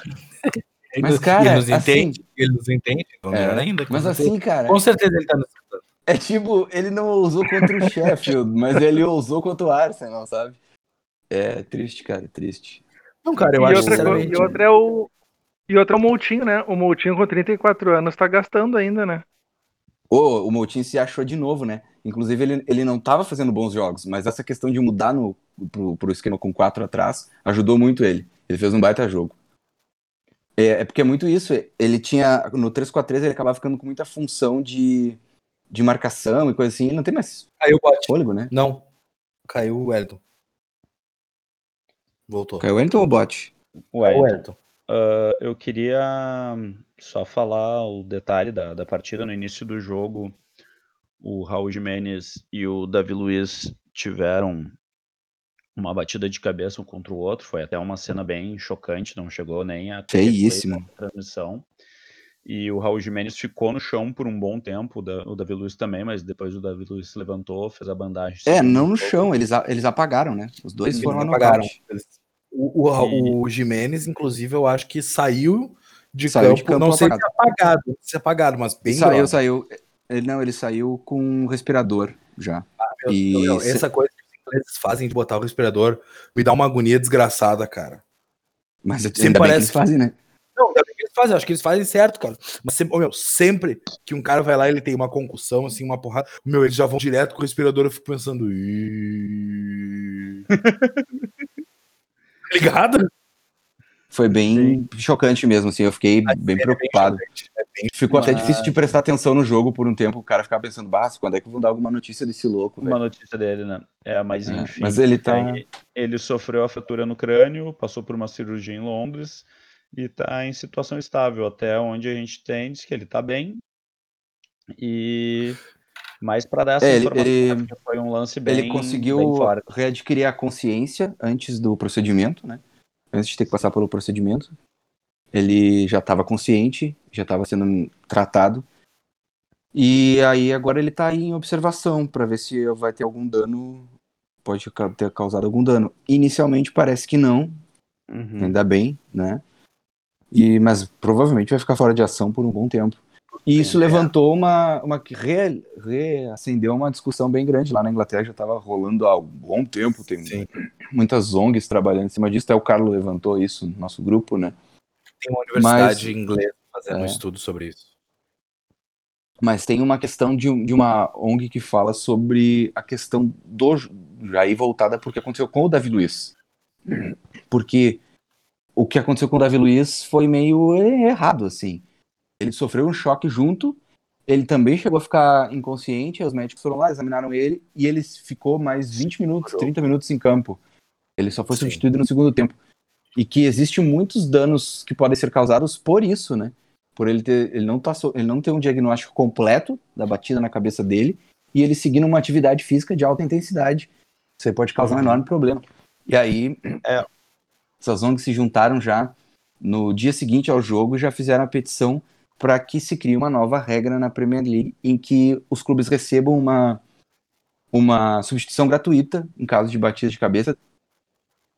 Ele mas, nos- cara, ele nos assim- entende, ele nos entende, É, ainda. mas assim, cara, Com certeza ele tá nos. É tipo, ele não usou contra o Sheffield, mas ele usou contra o Arsenal, sabe? É triste, cara, triste. Não, cara, eu e, acho outra, sinceramente. e outra é o. E outra é o Moutinho, né? O Moutinho com 34 anos tá gastando ainda, né? Ô, o Moutinho se achou de novo, né? Inclusive, ele, ele não tava fazendo bons jogos, mas essa questão de mudar no, pro, pro esquema com quatro atrás ajudou muito ele. Ele fez um baita jogo. É, é porque é muito isso. Ele tinha. No 3-4-3 ele acabava ficando com muita função de, de marcação e coisa assim. Ele não tem mais Caiu o bote. fôlego, né? Não. Caiu o Wellington. Voltou. Caiu o Wellington ou o bot? O O Wellington. Ah, eu queria só falar o detalhe da, da partida. No início do jogo, o Raul Jimenez e o Davi Luiz tiveram uma batida de cabeça um contra o outro. Foi até uma cena bem chocante, não chegou nem a ter Feíssimo. transmissão. E o Raul Jimenez ficou no chão por um bom tempo, o Da- o Davi Luiz também, mas depois o Davi Luiz se levantou, fez a bandagem. É, não no chão, eles, a- eles apagaram, né? Os dois Eles foram lá no apagaram. Eles- O, o, o Jimenez, inclusive, eu acho que saiu de, Saiu campo, de campo não sei se apagado. apagado, se apagado, mas bem Saiu, grosso. saiu. Ele, não, ele saiu com um respirador já. Meu E Deus, se- Essa coisa que os ingleses fazem de botar o respirador me dá uma agonia desgraçada, cara. Mas Sempre ainda bem que parece eles fazem, né? Não, que eles fazem, acho que eles fazem certo, cara. Mas sempre, ô, meu, sempre que um cara vai lá e ele tem uma concussão, assim, uma porrada, meu, eles já vão direto com o respirador, eu fico pensando. "Ih". Ligado? Foi bem chocante mesmo, assim. Eu fiquei A bem cena é preocupado. chocante, é bem- Ficou até difícil de prestar atenção no jogo por um tempo. O cara ficava pensando, bah, quando é que vão dar alguma notícia desse louco, Uma notícia dele, né? É, mas É, enfim. mas ele tá- ele sofreu a fratura no crânio, passou por uma cirurgia em Londres e tá em situação estável. Até onde a gente tem, diz que ele tá bem. E. Mas para dar essa É, ele- informação, ele- né, foi um lance bem, Ele conseguiu bem readquirir a consciência antes do procedimento, né? Antes de ter que passar pelo procedimento. Ele já estava consciente, já estava sendo tratado. E aí agora ele tá aí em observação para ver se vai ter algum dano, pode ter causado algum dano. Inicialmente parece que não, Uhum. ainda bem, né? E, mas provavelmente vai ficar fora de ação por um bom tempo. E isso É. levantou uma. uma re, reacendeu uma discussão bem grande lá na Inglaterra, já estava rolando há um bom tempo, tem Sim. muitas ONGs trabalhando em cima disso, até o Carlos levantou isso no nosso grupo, né? Tem uma universidade inglesa fazendo um É. estudo sobre isso. Mas tem uma questão de, um- de uma ONG que fala sobre a questão do. Já aí voltada porque aconteceu com o Davi Luiz. Porque o que aconteceu com o Davi Luiz foi meio errado, assim. Ele sofreu um choque junto, ele também chegou a ficar inconsciente, os médicos foram lá, examinaram ele, e ele ficou mais 20 minutos, 30 minutos em campo. Ele só foi Sim. substituído no segundo tempo. E que existem muitos danos que podem ser causados por isso, né? Por ele, ter, ele, não tá, ele não ter um diagnóstico completo da batida na cabeça dele e ele seguindo uma atividade física de alta intensidade. Isso aí pode causar um enorme problema. E aí, É. essas ONGs se juntaram já no dia seguinte ao jogo e já fizeram a petição para que se crie uma nova regra na Premier League em que os clubes recebam uma, uma substituição gratuita em caso de batida de cabeça,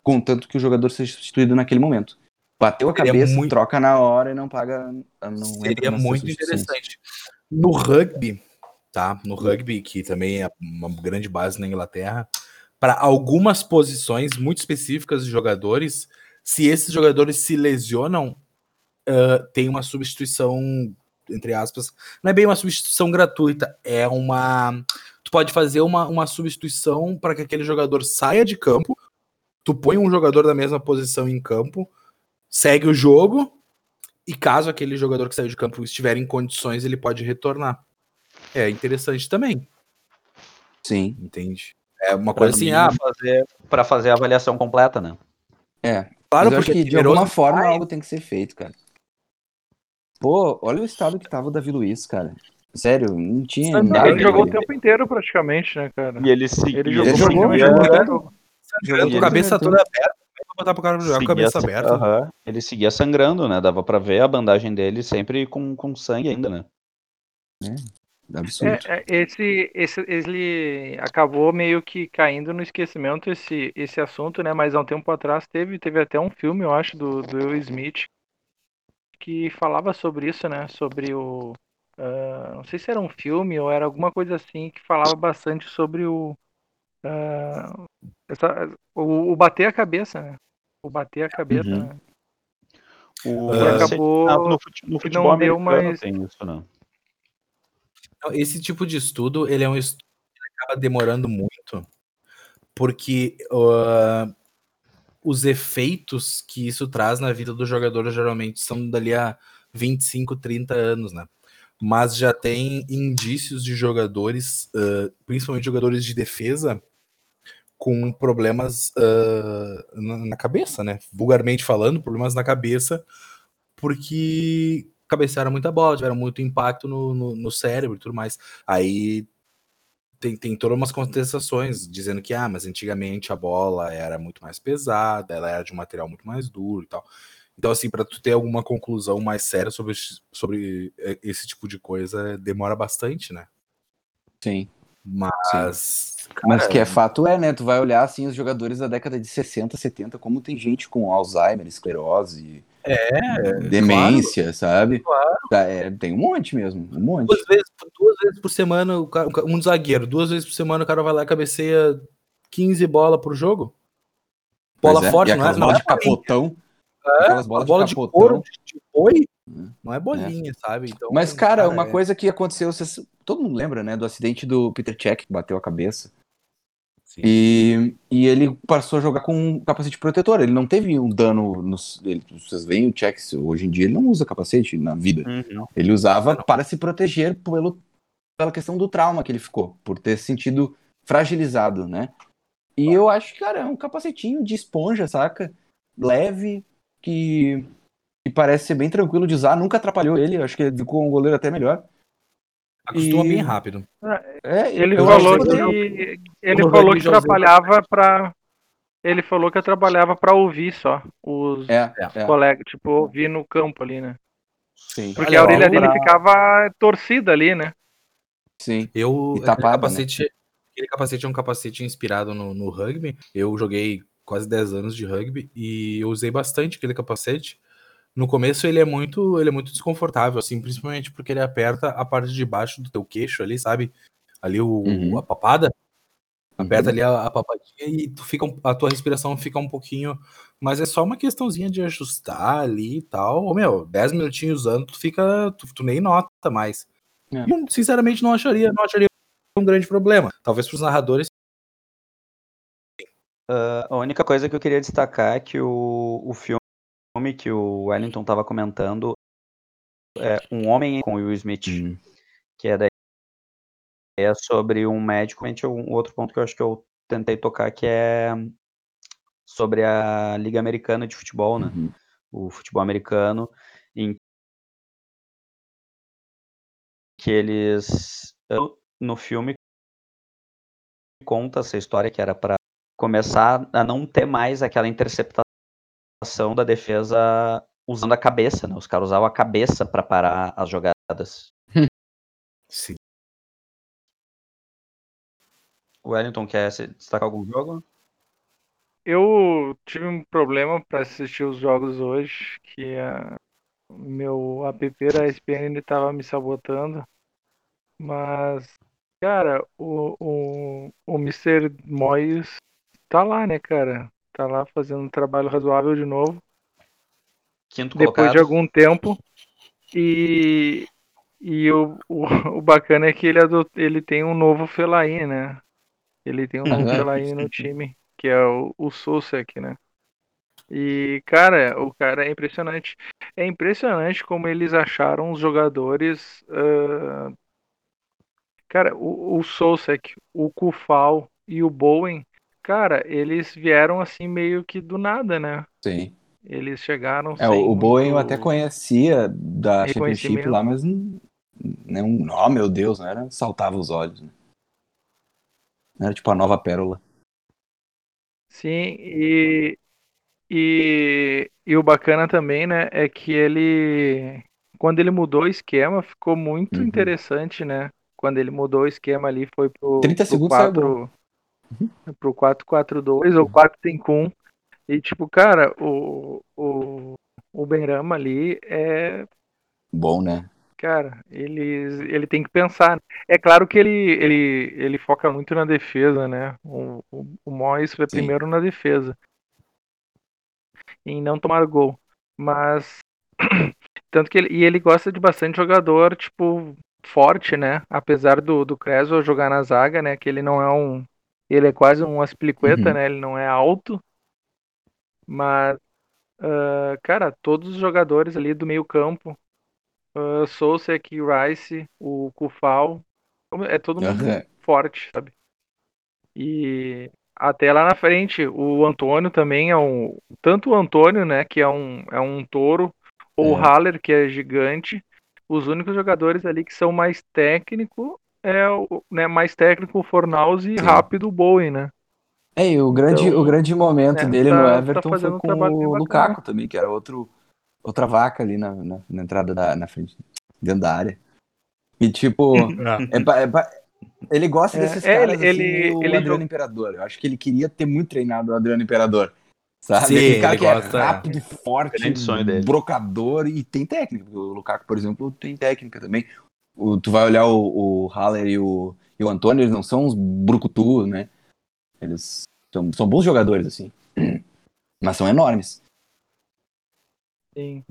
contanto que o jogador seja substituído naquele momento. Bateu a Seria cabeça, muito- troca na hora e não paga. Não entra Seria muito interessante. No rugby, tá? No rugby, que também é uma grande base na Inglaterra, para algumas posições muito específicas de jogadores, se esses jogadores se lesionam, ah, tem uma substituição, entre aspas, não é bem uma substituição gratuita, é uma. Tu pode fazer uma, uma substituição para que aquele jogador saia de campo, tu põe um jogador da mesma posição em campo, segue o jogo, e caso aquele jogador que saiu de campo estiver em condições, ele pode retornar. É interessante também, Sim. entende? É uma Pra, coisa assim, ah, fazer, pra fazer a avaliação completa, né? É. claro, porque que de alguma forma vai- algo tem que ser feito, cara. Pô, olha o estado que tava o Davi Luiz, cara. Sério, não tinha nada. Ele jogou o tempo inteiro praticamente, né, cara? E ele seguia, Ele jogou, Ele jogou, jogou, jogou. com a cabeça toda aberta. Vai botar pro cara jogar com a cabeça aberta. Aham. Ele seguia sangrando, né? Dava pra ver a bandagem dele sempre com, com sangue ainda, né? Absurdo. É, é, esse, esse, ele acabou meio que caindo no esquecimento esse, esse assunto, né? Mas há um tempo atrás teve, teve até um filme, eu acho, do, do Will Smith que falava sobre isso, né? Sobre o. ah, não sei se era um filme ou era alguma coisa assim que falava bastante sobre o. ah, essa- o, o bater a cabeça, né? O bater a cabeça, Uhum. né? O, não acabou ah, no, fute- no futebol não deu mais- tem isso, né? Então, Esse tipo de estudo, ele é um estudo que acaba demorando muito, porque ah, os efeitos que isso traz na vida do jogador geralmente são dali a 25, 30 anos, né? Mas já tem indícios de jogadores, uh, principalmente jogadores de defesa, com problemas uh, na, cabeça, né? Vulgarmente falando, problemas na cabeça, porque cabecearam muita bola, tiveram muito impacto no, no, no cérebro e tudo mais. Aí tem, tem todas umas contestações dizendo que, ah, mas antigamente a bola era muito mais pesada, ela era de um material muito mais duro e tal. Então, assim, para tu ter alguma conclusão mais séria sobre, sobre é, esse tipo de coisa, demora bastante, né? Sim. Mas. Sim. Cara, Mas que é fato é, né? Tu vai olhar assim os jogadores da década de 60, 70, como tem gente com Alzheimer, esclerose, é, demência, claro, sabe? Claro. Tá, é, tem um monte mesmo, um monte. Duas vezes, duas vezes por semana, um zagueiro, duas vezes por semana o cara vai lá e cabeceia 15 bolas por jogo. Bola é, forte, não é? Bola de capotão. É, aquelas bolas bola de, de couro, de boi, não é bolinha, é. sabe? Então, Mas, cara, cara uma é... coisa que aconteceu, vocês, todo mundo lembra, né, do acidente do Peter Check, que bateu a cabeça. E, e ele passou a jogar com um capacete protetor. Ele não teve um dano. Nos, ele, vocês veem o Check, hoje em dia ele não usa capacete na vida. Uhum. Ele usava para se proteger pelo, pela questão do trauma que ele ficou, por ter se sentido fragilizado, né? E eu acho que, cara, é um capacetinho de esponja, saca? Leve, que, que parece ser bem tranquilo de usar, nunca atrapalhou ele. Acho que ficou um goleiro até melhor. Acostuma e... bem rápido. É, ele falou que, ele falou que trabalhava para ele falou que trabalhava para ouvir só os, é, é. colegas, tipo, ouvir no campo ali, né? Sim. Porque a orelha dele ficava torcida ali, né? Sim. Eu, tapada, aquele, capacete, né? aquele capacete é um capacete inspirado no, no rugby. Eu joguei quase 10 anos de rugby e eu usei bastante aquele capacete. No começo ele é muito, ele é muito desconfortável, assim, principalmente porque ele aperta a parte de baixo do teu queixo ali, sabe? Ali o, uhum. a papada. Aperta uhum. ali a, a, papadinha e tu fica, a tua respiração fica um pouquinho. Mas é só uma questãozinha de ajustar ali e tal. Ô, meu, 10 minutinhos usando, tu fica. Tu, tu nem nota mais. É. Eu, sinceramente, não acharia, não acharia um grande problema. Talvez para os narradores. Uh, a única coisa que eu queria destacar é que o, o filme filme que o Wellington estava comentando é Um Homem com Will Smith, uhum. que é, daí, é sobre um médico. Um outro ponto que eu acho que eu tentei tocar que é sobre a Liga Americana de Futebol, né? Uhum. O futebol americano, em que eles no filme conta essa história que era para começar a não ter mais aquela interceptação ação da defesa usando a cabeça, né? Os caras usavam a cabeça para parar as jogadas. Sim. O Wellington quer destacar algum jogo? Eu tive um problema para assistir os jogos hoje, que a meu app da ESPN estava me sabotando. Mas, cara, o, o, o Mr. Moyes tá lá, né, cara? Tá lá fazendo um trabalho razoável de novo. Quinto depois colocado. de algum tempo. E, e o, o, o bacana é que ele, adot, ele tem um novo Felaine, né? Ele tem um novo uhum. No time, que é o, o Susek, né? E, cara, o cara é impressionante. É impressionante como eles acharam os jogadores. Uh... Cara, o, o Sosek, o Kufal e o Bowen Cara, eles vieram assim meio que do nada, né? Sim. Eles chegaram É, o Boeing eu até conhecia da Championship lá, mas não, não, oh meu Deus, não era, saltava os olhos, né? Era tipo a nova pérola. Sim, e, e, e o bacana também, né, é que ele, quando ele mudou o esquema, ficou muito uhum. interessante, né? Quando ele mudou o esquema ali, foi pro, 30 pro segundos 4, uhum. pro 4-4-2 ou 4-5-1. E tipo, cara, o, o, o Benrama ali é. Bom, né? Cara, ele, ele tem que pensar. É claro que ele, ele, ele foca muito na defesa, né? O, o, o Mois foi Sim. primeiro na defesa. Em não tomar gol. Mas. Tanto que ele, e ele gosta de bastante jogador, tipo, forte, né? Apesar do, do Creswell jogar na zaga, né? Que ele não é um, ele é quase um aspilicueta, uhum. né? Ele não é alto. Mas, ah, cara, todos os jogadores ali do meio campo, uh, Sousek, Rice, o Kufal, é todo mundo Aham. forte, sabe? E até lá na frente, o Antônio também é um. Tanto o Antônio, né, que é um, é um touro, ou o É. Haller, que é gigante. Os únicos jogadores ali que são mais técnico é o né, mais técnico o Fornaus e Sim. rápido o Bowen, né? É, e o grande, Então, o grande momento é, dele tá- no tá Everton fazendo foi um com bem o. Lukaku também, que era outro, outra vaca ali na, na, na entrada da na frente, dentro da área. E tipo, é pa- é pa- ele gosta É, desses é, caras ele- assim, ele- meio ele Adriano Imperador. Eu acho que ele queria ter muito treinado o Adriano Imperador. Sabe? Sim, Aquele cara que é gosta- rápido, forte, Grande sonho dele. brocador e tem técnica. O Lukaku, por exemplo, tem técnica também. O- tu vai olhar o, o Haller e o, e o Antônio, eles não são uns brucutu, né? Eles são, são bons jogadores, assim. Mas são enormes. Sim.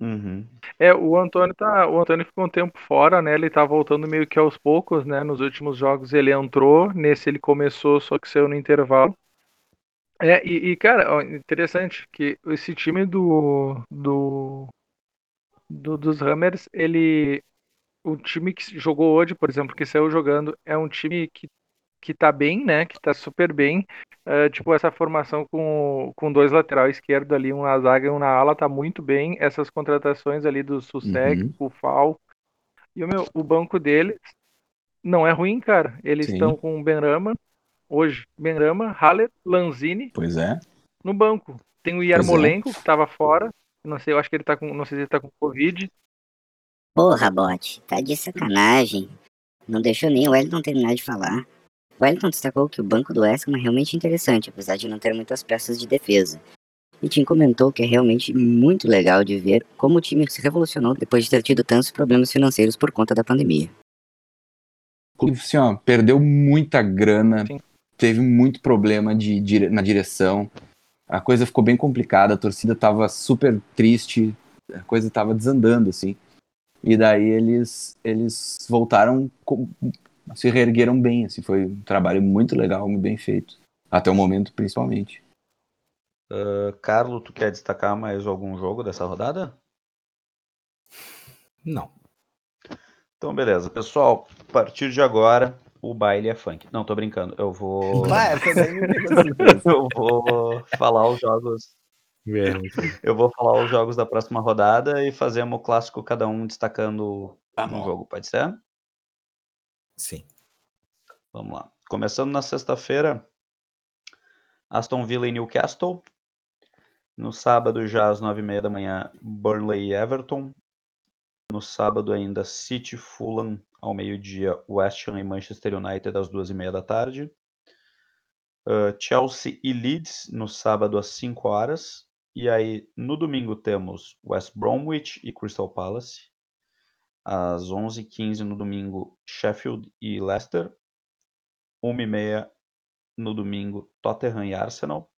Uhum. É, o Antônio tá, o Antônio ficou um tempo fora, né? Ele tá voltando meio que aos poucos, né? Nos últimos jogos ele entrou, nesse ele começou, só que saiu no intervalo. É, e, e, cara, ó, interessante que esse time do, do, do- dos Hammers, ele o time que jogou hoje, por exemplo, que saiu jogando, é um time que que tá bem, né? Que tá super bem. É, tipo, essa formação com, com dois lateral esquerdo ali, um na zaga e um na ala, tá muito bem. Essas contratações ali do Susek, Uhum. o Fal. E o meu, o banco deles não é ruim, cara. Eles estão com o Benrama, hoje, Benrama, Haller, Lanzini Pois é. no banco. Tem o Yarmolenko, que tava fora. Não sei, eu acho que ele tá com. Não sei se ele tá com Covid. Porra, bote, tá de sacanagem. Não deixou nem o Wellington terminar de falar. O Wellington destacou que o banco do West Ham é realmente interessante, apesar de não ter muitas peças de defesa. E Tim comentou que é realmente muito legal de ver como o time se revolucionou depois de ter tido tantos problemas financeiros por conta da pandemia. O clube, assim, ó, perdeu muita grana, Sim. teve muito problema de, dire- na direção. A coisa ficou bem complicada, a torcida tava super triste, a coisa tava desandando, assim. E daí eles, eles voltaram, com- se reergueram bem, assim. Foi um trabalho muito legal, muito bem feito. Até o momento, principalmente. Uh, Carlos, tu quer destacar mais algum jogo dessa rodada? Não. Então, beleza. Pessoal, a partir de agora, o baile é funk. Não, tô brincando. Eu vou. Eu vou falar os jogos. Eu vou falar os jogos da próxima rodada e fazemos o clássico, cada um destacando Tá um jogo, pode ser? Sim. Vamos lá. Começando na sexta-feira, Aston Villa e Newcastle. No sábado, já às nove e meia da manhã, Burnley e Everton. No sábado ainda, City, Fulham ao meio-dia, West Ham e Manchester United às duas e meia da tarde. Uh, Chelsea e Leeds no sábado às 5 horas. E aí, no domingo, temos West Bromwich e Crystal Palace. Às 11h15 no domingo, Sheffield e Leicester. 1h30 no domingo, Tottenham e Arsenal.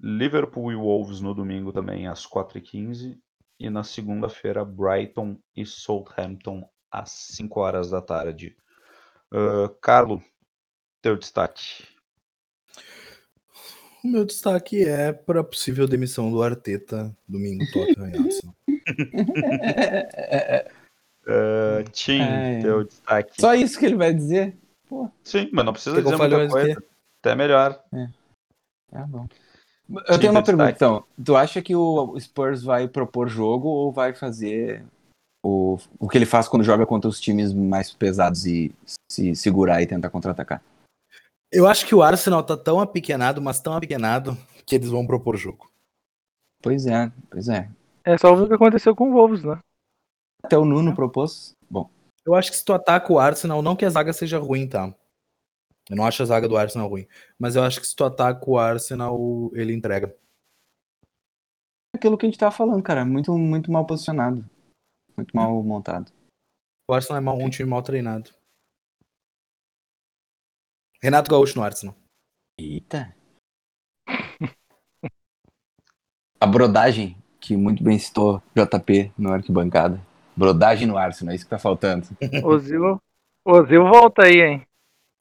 Liverpool e Wolves no domingo também às 4h15. E na segunda-feira, Brighton e Southampton às 5 horas da tarde. Uh, Carlo, teu destaque. O meu destaque é para a possível demissão do Arteta domingo Tottenham e Arsenal. Uh, Tim, Ai. teu destaque. Só isso que ele vai dizer? Sim, mas não precisa que dizer muita coisa. Até melhor. Tá bom. Eu tenho uma pergunta, então. Tu acha que o Spurs vai propor jogo ou vai fazer o, o que ele faz quando joga contra os times mais pesados e se segurar e tentar contra-atacar? Eu acho que o Arsenal tá tão apequenado, mas tão apequenado, que eles vão propor jogo. Pois é, pois é. É só ver o que aconteceu com o Wolves, né? Até o Nuno propôs. Bom, Eu acho que se tu ataca o Arsenal, não que a zaga seja ruim, tá? Eu não acho a zaga do Arsenal ruim. Mas eu acho que se tu ataca o Arsenal, ele entrega. aquilo que a gente tava falando, cara. Muito, muito mal posicionado. Muito mal montado. O Arsenal é mal- um time mal treinado. Renato Gaúcho no Arsenal. Eita. A brodagem, que muito bem citou JP no arquibancada. Brodagem no Arsenal, é isso que tá faltando. Ozil, Ozil volta aí, hein?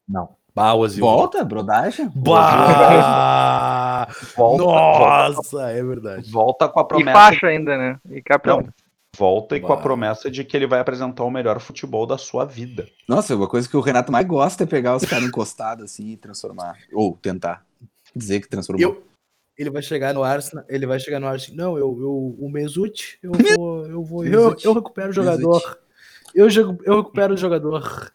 Não. Bah, Ozil. Volta, brodagem? Bah! Volta, Nossa, é verdade. Volta com a E promessa. faixa ainda, né? E capitão. Volta e com a promessa de que ele vai apresentar o melhor futebol da sua vida. Nossa, uma coisa que o Renato mais gosta é pegar os caras encostados assim e transformar. Ou tentar dizer que transformou. Eu, ele vai chegar no Arsenal, ele vai chegar no Arsenal. Não, eu, eu o Mesut, eu vou, eu vou, eu, eu recupero o jogador. Eu, jogo- eu recupero o jogador.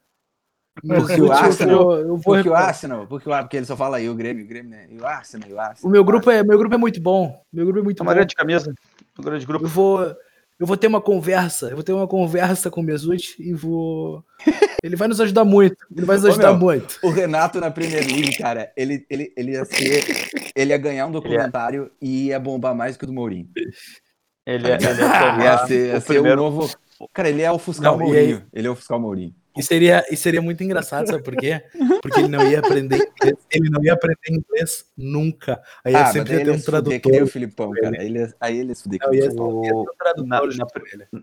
Porque o Arsenal- eu vou, eu vou Porque o. Arsenal, porque, porque ele só fala aí o Grêmio, o Grêmio, né? E o Arsenal, e o Arsenal. O meu grupo é, meu grupo é muito bom. Meu grupo é muito bom. Tomaria de camisa. Tomaria de grupo. Eu vou, eu vou ter uma conversa. Eu vou ter uma conversa com o Mesut e vou. Ele vai nos ajudar muito. Ele vai nos Ô, ajudar meu, muito. O Renato na Premier League, cara, ele, ele, ele ia ser. Ele ia ganhar um documentário e ia bombar mais que o do Mourinho. Ele, é- ele ia Ia ser, ia o ser primeiro. o novo. Cara, ele é o Fuscal Não, aí- Mourinho. Ele é o Fuscal Mourinho. E seria, e seria muito engraçado, sabe por quê? Porque ele não ia aprender inglês. Ele não ia aprender inglês nunca. Aí Ah, sempre ia ter um fuder que nem o tradutor. Filipão, cara. Ele aí ele ia se Não, ia, o um tradutor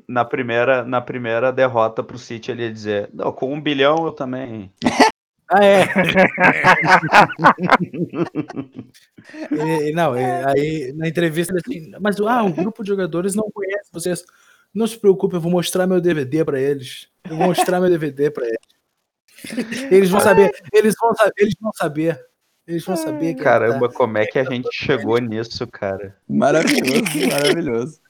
Na- primeira, na primeira derrota pro City, ele ia dizer: Não, com um bilhão eu também. Ah, é. E- não, e aí na entrevista ele assim, mas ah, o grupo de jogadores não conhece vocês. Não se preocupe, eu vou mostrar meu DVD pra eles. Eu vou mostrar meu DVD pra eles. Eles vão saber, eles vão saber, eles vão saber. Eles vão saber que Caramba, como é que a gente chegou nisso, cara? Maravilhoso, maravilhoso.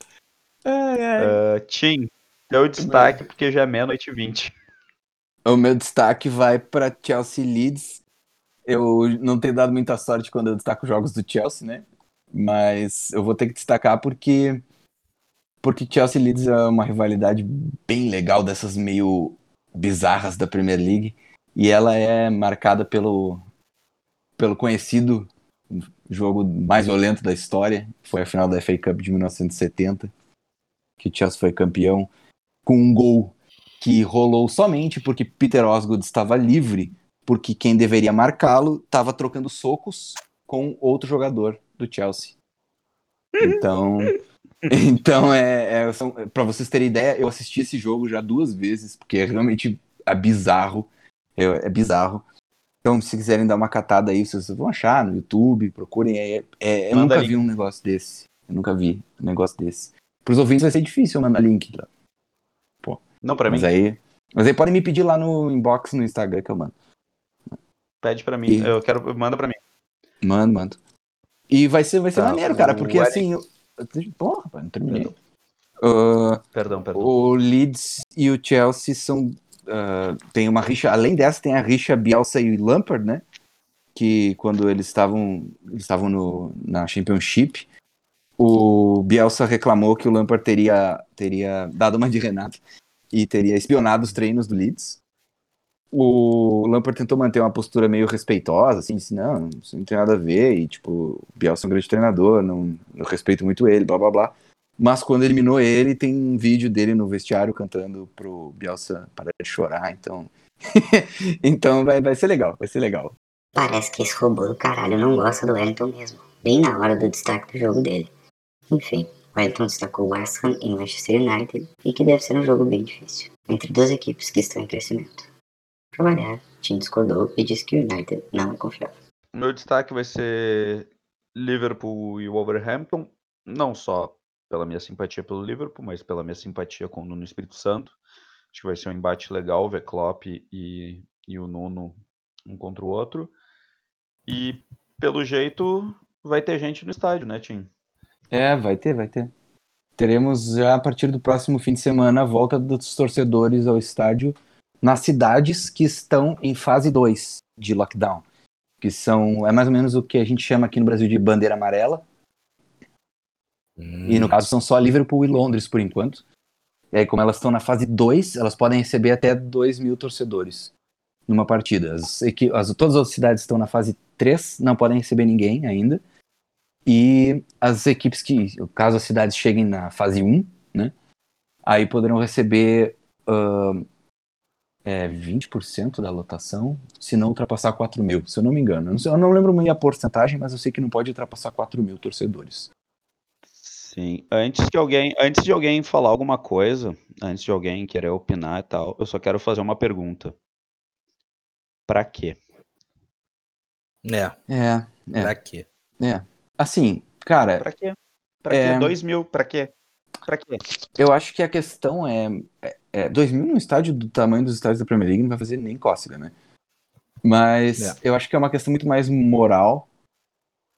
Ai, ai. Uh, Tim, teu destaque, porque já é meia-noite e vinte. O meu destaque vai para Chelsea Leeds. Eu não tenho dado muita sorte quando eu destaco jogos do Chelsea, né? Mas eu vou ter que destacar porque porque Chelsea e Leeds é uma rivalidade bem legal dessas meio bizarras da Premier League e ela é marcada pelo pelo conhecido jogo mais violento da história, foi a final da FA Cup de 1970, que Chelsea foi campeão com um gol que rolou somente porque Peter Osgood estava livre, porque quem deveria marcá-lo estava trocando socos com outro jogador do Chelsea. Então, então é, é para vocês terem ideia, eu assisti esse jogo já duas vezes, porque é realmente é bizarro, é, é bizarro. Então, se quiserem dar uma catada aí, vocês vão achar no YouTube, procurem. É, é, eu nunca link. vi um negócio desse. Eu nunca vi um negócio desse. Para os ouvintes vai ser difícil mandar link. Lá. Não, pra mim. Mas aí, mas aí podem me pedir lá no inbox no Instagram que eu mando. Pede pra mim. E- Eu quero. Manda pra mim. Mando, mando. E vai ser, vai ser Tá, maneiro, cara, porque assim. Eu... Porra, rapaz, não terminei. Perdão. Ah, Perdão, perdão. o Leeds e o Chelsea são. ah, tem uma rixa. Além dessa, tem a rixa Bielsa e Lampard, né? Que quando eles estavam. Estavam no, na Championship. O Bielsa reclamou que o Lampard teria, teria dado uma de Renato e teria espionado os treinos do Leeds. O Lampard tentou manter uma postura meio respeitosa, assim, disse, não, isso não tem nada a ver, e tipo, o Bielsa é um grande treinador, não, eu respeito muito ele, blá blá blá. Mas quando eliminou ele, tem um vídeo dele no vestiário cantando pro Bielsa parar de chorar, então. então vai, vai ser legal, vai ser legal. Parece que esse robô do caralho não gosta do Wellington mesmo. Bem na hora do destaque do jogo dele. Enfim, o Wellington destacou West Ham e Manchester United e que deve ser um jogo bem difícil. Entre duas equipes que estão em crescimento. Pra variar, Tim discordou e disse que o United não é confiável. O meu destaque vai ser Liverpool e Wolverhampton, não só pela minha simpatia pelo Liverpool, mas pela minha simpatia com o Nuno Espírito Santo. Acho que vai ser um embate legal ver Klopp e, e o Nuno um contra o outro. E pelo jeito vai ter gente no estádio, né, Tim? É, vai ter, vai ter. Teremos já a partir do próximo fim de semana a volta dos torcedores ao estádio nas cidades que estão em fase 2 de lockdown. Que são, é mais ou menos o que a gente chama aqui no Brasil de bandeira amarela. E no caso são só Liverpool e Londres por enquanto. E aí, como elas estão na fase 2, elas podem receber até 2 mil torcedores numa partida. As, as- todas as cidades estão na fase 3, não podem receber ninguém ainda. E as equipes que, caso as cidades cheguem na fase 1, né? Aí poderão receber ahn, é, 20% da lotação, se não ultrapassar 4 mil, se eu não me engano. Eu não, sei- eu não lembro muito a porcentagem, mas eu sei que não pode ultrapassar 4 mil torcedores. Sim. Antes que alguém, antes de alguém falar alguma coisa, antes de alguém querer opinar e tal, eu só quero fazer uma pergunta. Pra quê? É, É, é, pra quê? é. Assim, cara, Pra quê? Pra É. quê? Dois mil, pra quê? Pra quê? eu acho que a questão é, é, é 2 mil num estádio do tamanho dos estádios da Premier League não vai fazer nem cócega, né? Mas É. eu acho que é uma questão muito mais moral,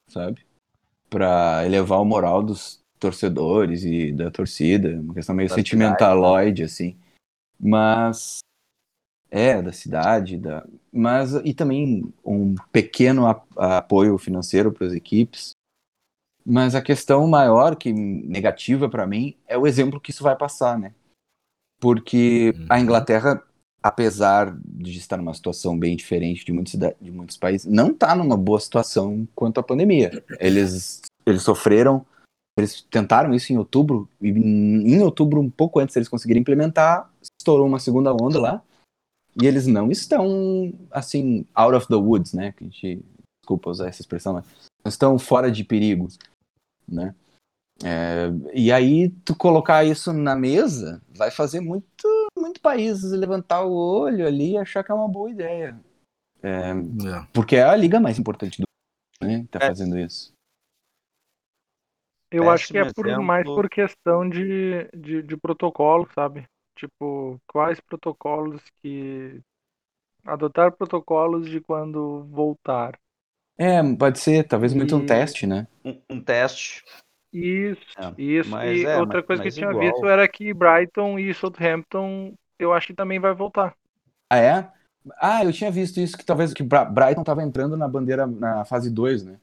sabe? Pra elevar o moral dos torcedores e da torcida, uma questão meio Da sentimentaloide, assim. Mas é da cidade, da, mas e também um pequeno apoio financeiro para as equipes. Mas a questão maior, que negativa para mim, é o exemplo que isso vai passar, né? Porque a Uhum. Inglaterra, apesar de estar numa situação bem diferente de muitos, de muitos países, não está numa boa situação quanto à pandemia. Eles, eles sofreram, eles tentaram isso em outubro, e em outubro, um pouco antes eles conseguirem implementar, estourou uma segunda onda lá, e eles não estão, assim, out of the woods, né? Que a gente, desculpa usar essa expressão, mas não estão fora de perigo, né? É, e aí, tu colocar isso na mesa vai fazer muito, muito país levantar o olho ali e achar que é uma boa ideia. É, É. porque é a liga mais importante do mundo, né? Tá É. fazendo isso. Eu acho que é por, exemplo. mais por questão de, de, de protocolo, sabe? Tipo, quais protocolos que. Adotar protocolos de quando voltar. É, pode ser, talvez muito um E- teste, né? Um, um teste. Isso, É, isso. mas E é, outra mas- coisa que eu tinha igual. visto era que Brighton e Southampton, eu acho que também vai voltar. Ah, é? Ah, eu tinha visto isso, que talvez que Brighton tava entrando na bandeira na fase 2, né?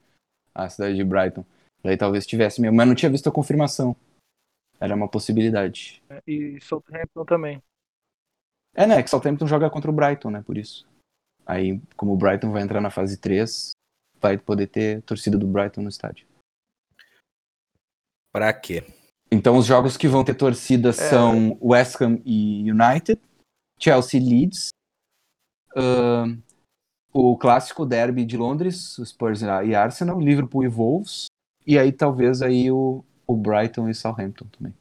A cidade de Brighton. Daí talvez tivesse mesmo, mas não tinha visto a confirmação. Era uma possibilidade. né? E Southampton também. É, né? Que Southampton joga contra o Brighton, né? Por isso. Aí, como o Brighton vai entrar na fase 3, vai poder ter torcida do Brighton no estádio. Pra quê? Então, os jogos que vão ter torcida são West Ham e United, Chelsea e Leeds, ahn, o clássico derby de Londres, o Spurs e Arsenal, Liverpool e Wolves, e aí talvez aí o, o Brighton e Southampton também.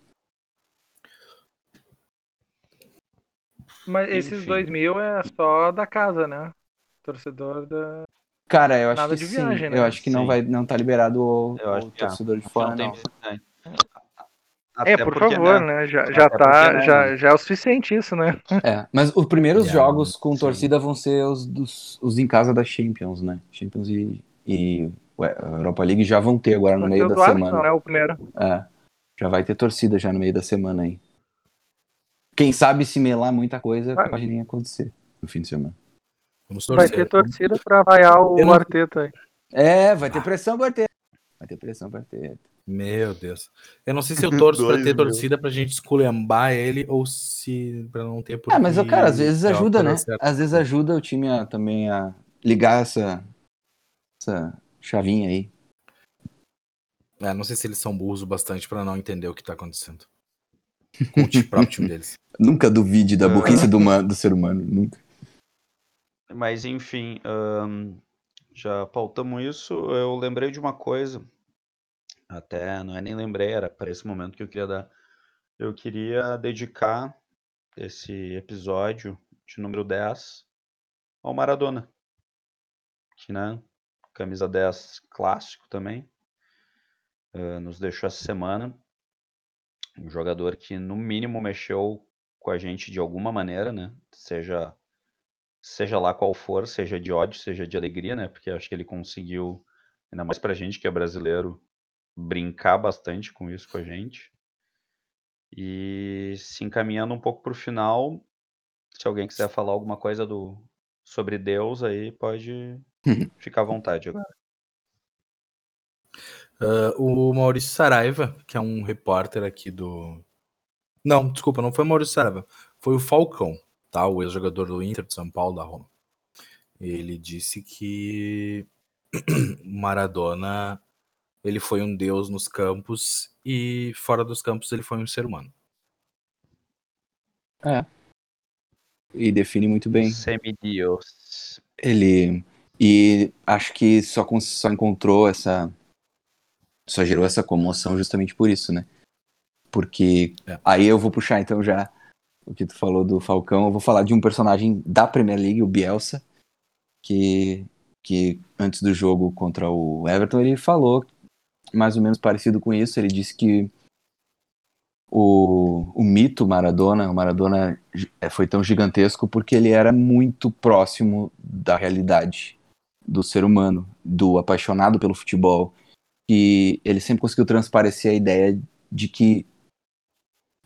Mas esses Enfim. dois mil é só da casa, né? Torcedor da. Cara, eu acho Nada que de sim. viagem, né? Eu acho que não Sim. vai, não tá liberado o, Eu acho o que é. torcedor de fora, Não não. É, Até por porque, favor, né? né? Já, já Até tá. porque, né? Já, já é o suficiente isso, né? É, mas os primeiros Yeah, jogos com sim. torcida vão ser os, dos, os em casa da Champions, né? Champions e, e ué, a Europa League já vão ter agora no meio da Arsenal, semana. né? O primeiro. É, já vai ter torcida já no meio da semana aí. Quem sabe se melar muita coisa, pode nem acontecer no fim de semana. Vamos Vai torcer. ter torcida pra vaiar o não- Arteta aí. É, vai ter pressão pro Arteta. Vai ter pressão pro Arteta. Meu Deus. Eu não sei se eu torço pra Dois ter torcida pra gente esculhambar ele ou se pra não ter por É, mas, cara, às vezes é ajuda, coisa né? certa. Às vezes ajuda o time a, também a ligar essa, essa chavinha aí. É, não sei se eles são burros o bastante pra não entender o que tá acontecendo. Com o próprio time deles. Nunca duvide da Ah. burrice do, do ser humano, nunca. Mas enfim, já pautamos isso. Eu lembrei de uma coisa. Até não é nem lembrei, era para esse momento que eu queria dar. Eu queria dedicar esse episódio de número 10 ao Maradona. Que, né? Camisa 10 clássico também. ah, nos deixou essa semana. Um jogador que, no mínimo, mexeu com a gente de alguma maneira, né? Seja seja lá qual for, seja de ódio, seja de alegria, né? Porque acho que ele conseguiu, ainda mais pra gente que é brasileiro, brincar bastante com isso com a gente. E se encaminhando um pouco pro final, se alguém quiser falar alguma coisa do sobre Deus aí, pode ficar à vontade agora. Ah, o Maurício Saraiva, que é um repórter aqui do. Não, desculpa, não foi o Maurício Saraiva, foi o Falcão, tá? O ex-jogador do Inter de São Paulo, da Roma. Ele disse que Maradona ele foi um deus nos campos e fora dos campos ele foi um ser humano. E define muito bem. Semideus. Ele. E acho que só, só encontrou essa. Só gerou essa comoção justamente por isso, né? Porque. É. Aí eu vou puxar então já o que tu falou do Falcão. Eu vou falar de um personagem da Premier League, o Bielsa, que que antes do jogo contra o Everton ele falou mais ou menos parecido com isso. Ele disse que o, o mito Maradona, o Maradona é, foi tão gigantesco porque ele era muito próximo da realidade do ser humano, do apaixonado pelo futebol, que ele sempre conseguiu transparecer a ideia de que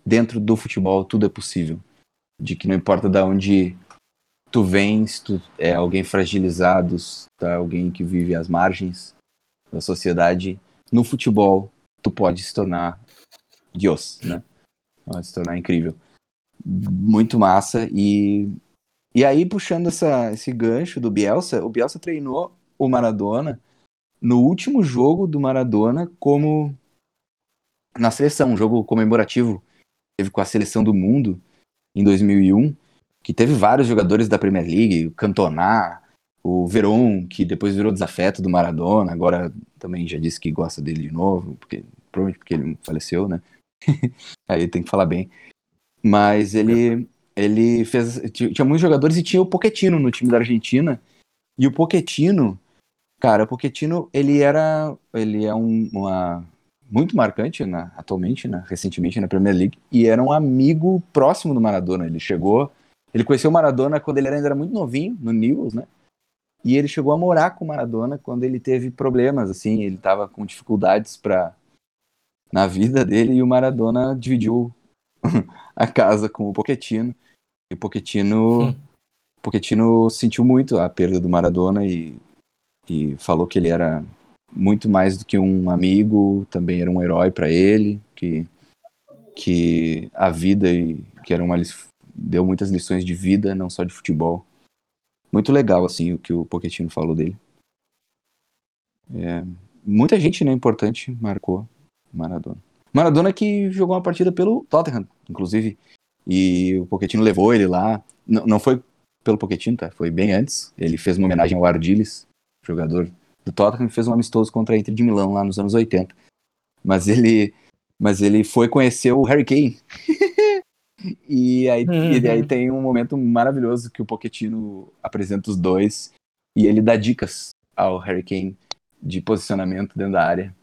dentro do futebol tudo é possível, de que não importa de onde tu vens, tu é alguém fragilizado, tá? Alguém que vive às margens da sociedade, no futebol tu pode se tornar Deus, né? Pode se tornar incrível. Muito massa. E e aí puxando essa, esse gancho do Bielsa, o Bielsa treinou o Maradona no último jogo do Maradona como na seleção, um jogo comemorativo teve com a seleção do mundo em 2001, que teve vários jogadores da Premier League, o Cantona, o Veron, que depois virou desafeto do Maradona, agora também já disse que gosta dele de novo, porque provavelmente porque ele faleceu, né? Aí tem que falar bem. Mas ele ele fez tinha muitos jogadores e tinha o Pochettino no time da Argentina. E o Pochettino, cara, o Pochettino, ele era ele é um, uma muito marcante na, atualmente, né, recentemente na Premier League, e era um amigo próximo do Maradona. Ele chegou, ele conheceu o Maradona quando ele ainda era muito novinho, no News, né? E ele chegou a morar com o Maradona quando ele teve problemas, assim, ele estava com dificuldades para na vida dele e o Maradona dividiu a casa com o Pochettino. E o Pochettino, hum. Pochettino sentiu muito a perda do Maradona e, e falou que ele era muito mais do que um amigo, também era um herói para ele, que que a vida e que era uma deu muitas lições de vida, não só de futebol muito legal, assim, o que o Pochettino falou dele. É, muita gente, né, importante, marcou Maradona. Maradona que jogou uma partida pelo Tottenham, inclusive, e o Pochettino levou ele lá. N não foi pelo Pochettino, tá? Foi bem antes. Ele fez uma homenagem ao Ardiles, jogador do Tottenham, fez um amistoso contra a Inter de Milão lá nos anos 80. Mas ele, mas ele foi conhecer o Harry Kane. E aí, uhum. e aí tem um momento maravilhoso que o Pochettino apresenta os dois e ele dá dicas ao Harry Kane de posicionamento dentro da área.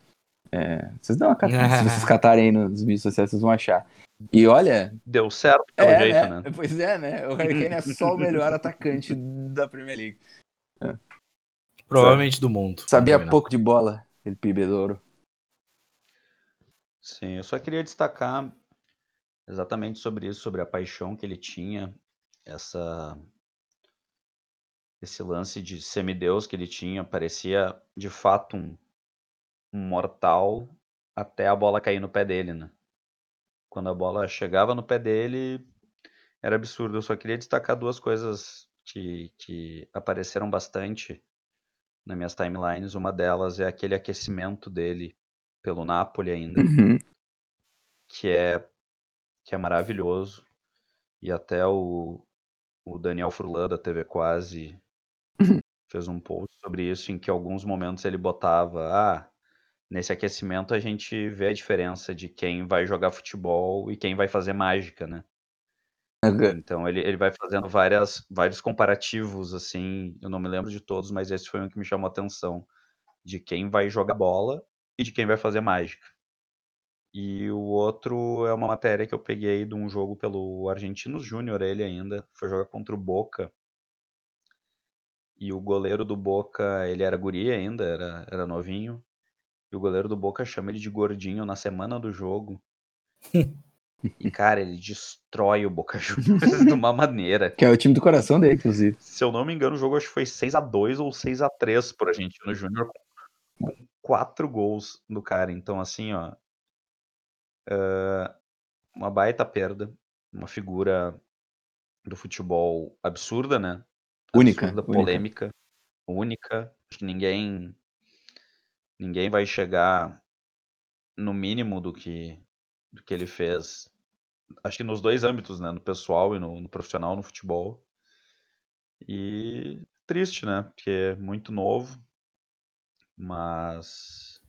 É, vocês dão uma cat... Se vocês catarem aí nos vídeos sociais, vocês vão achar. E olha. Deu certo pelo é, jeito, né? né? Pois é, né? O Harry Kane é só o melhor atacante da Premier League. É. Provavelmente do mundo. Sabia pouco de bola, ele pibedouro. Sim, eu só queria destacar Exatamente sobre isso, sobre a paixão que ele tinha, essa esse lance de semideus que ele tinha, parecia de fato um, um mortal até a bola cair no pé dele, né? Quando a bola chegava no pé dele, era absurdo. Eu só queria destacar duas coisas que, que apareceram bastante nas minhas timelines. Uma delas é aquele aquecimento dele pelo Napoli ainda, Uhum. que é que é maravilhoso. E até o, o Daniel Furlan da TV Quase fez um post sobre isso, em que alguns momentos ele botava, ah, nesse aquecimento a gente vê a diferença de quem vai jogar futebol e quem vai fazer mágica, né? Então ele, ele vai fazendo várias, vários comparativos, assim, eu não me lembro de todos, mas esse foi um que me chamou a atenção, de quem vai jogar bola e de quem vai fazer mágica. E o outro é uma matéria que eu peguei de um jogo pelo Argentinos Júnior, ele ainda, foi jogar contra o Boca. E o goleiro do Boca, ele era guri ainda, era, era novinho. E o goleiro do Boca chama ele de gordinho na semana do jogo. e, cara, ele destrói o Boca Juniors de uma maneira. Que é o time do coração dele, inclusive. Se eu não me engano, o jogo acho que foi 6 a 2 ou 6 a 3 pro Argentino Júnior, com quatro gols do cara. Então, assim, ó, uma baita perda, uma figura do futebol absurda, né? Única, Absurda, polêmica, única. Acho que ninguém ninguém vai chegar no mínimo do que do que ele fez. Acho que nos dois âmbitos, né? No pessoal e no, no profissional, no futebol. E triste, né? Porque é muito novo, mas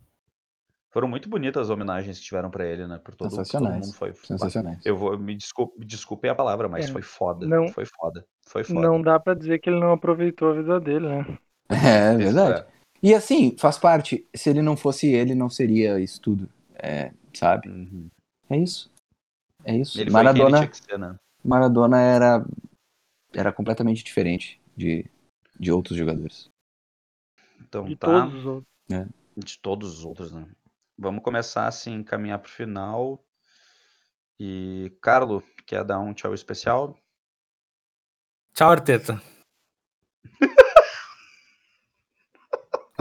foram muito bonitas as homenagens que tiveram pra ele, né? Por todo, todo Sensacionais. mundo foi. Sensacionais. Eu vou me desculpe, me desculpem a palavra, mas É, foi foda. não- Foi foda. Foi foda. Não dá pra dizer que ele não aproveitou a vida dele, né? É Isso verdade. E assim, faz parte. Se ele não fosse ele, não seria isso tudo. É, sabe? Uhum. É isso. É isso. Ele Maradona, tinha que ser, né? Maradona era, era completamente diferente de, de outros jogadores. Então De tá. todos os outros. De todos os outros, né? Vamos começar assim, caminhar pro final. E, Carlo, quer dar um tchau especial? Tchau, Arteta.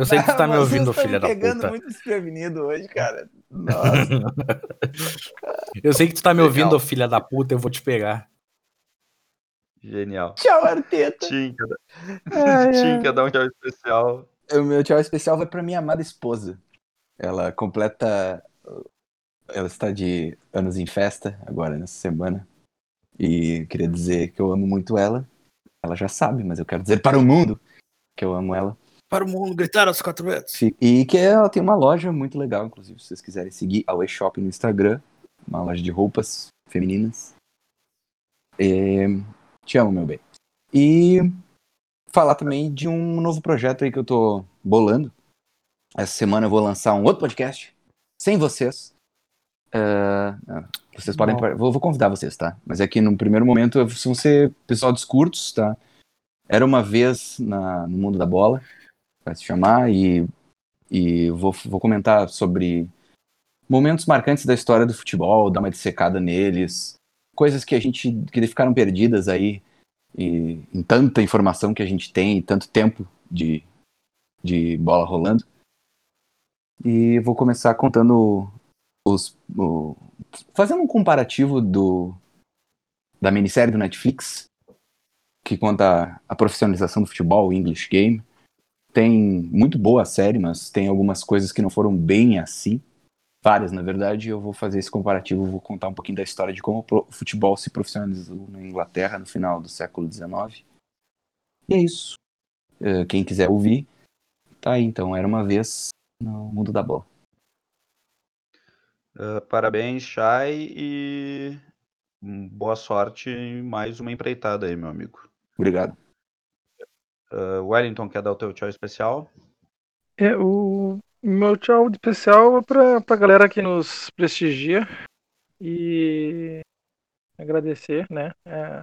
Eu sei que tu tá me ouvindo, filha da puta. muito desprevenido hoje, cara. Nossa. Eu sei que tu tá me Legal. ouvindo, filha da puta, eu vou te pegar. Genial. tchau, Arteta. Ai. quer dar um tchau especial? O meu tchau especial vai pra minha amada esposa. Ela completa. Ela está de anos em festa agora nessa semana. E queria dizer que eu amo muito ela. Ela já sabe, mas eu quero dizer para o mundo que eu amo ela. Para o mundo gritar aos quatro ventos. E que ela tem uma loja muito legal, inclusive, se vocês quiserem seguir a Shop no Instagram. Uma loja de roupas femininas. É, Te amo, meu bem. E falar também de um novo projeto aí que eu tô bolando. Essa semana eu vou lançar um outro podcast sem vocês. É, ah, Vocês podem. Vou, vou convidar vocês, tá? Mas é que no primeiro momento vão ser episódios curtos, tá? Era uma vez na, no mundo da bola, vai se chamar, e, e vou, vou comentar sobre momentos marcantes da história do futebol, dar uma dissecada neles, coisas que a gente que ficaram perdidas aí e, em tanta informação que a gente tem, e tanto tempo de, de bola rolando. E vou começar contando os, o- fazendo um comparativo do da minissérie do Netflix que conta a profissionalização do futebol, o English Game. Tem muito boa a série, mas tem algumas coisas que não foram bem assim. Várias, na verdade. Eu vou fazer esse comparativo, vou contar um pouquinho da história de como o futebol se profissionalizou na Inglaterra no final do século XIX. E é isso. Eh, Quem quiser ouvir, tá aí. Então, era uma vez no mundo da bola. Ah, parabéns, Chay, e boa sorte em mais uma empreitada aí, meu amigo. Obrigado. Ah, Wellington, quer dar o teu tchau especial? É, o meu tchau especial é pra, pra galera que nos prestigia e agradecer, né, a,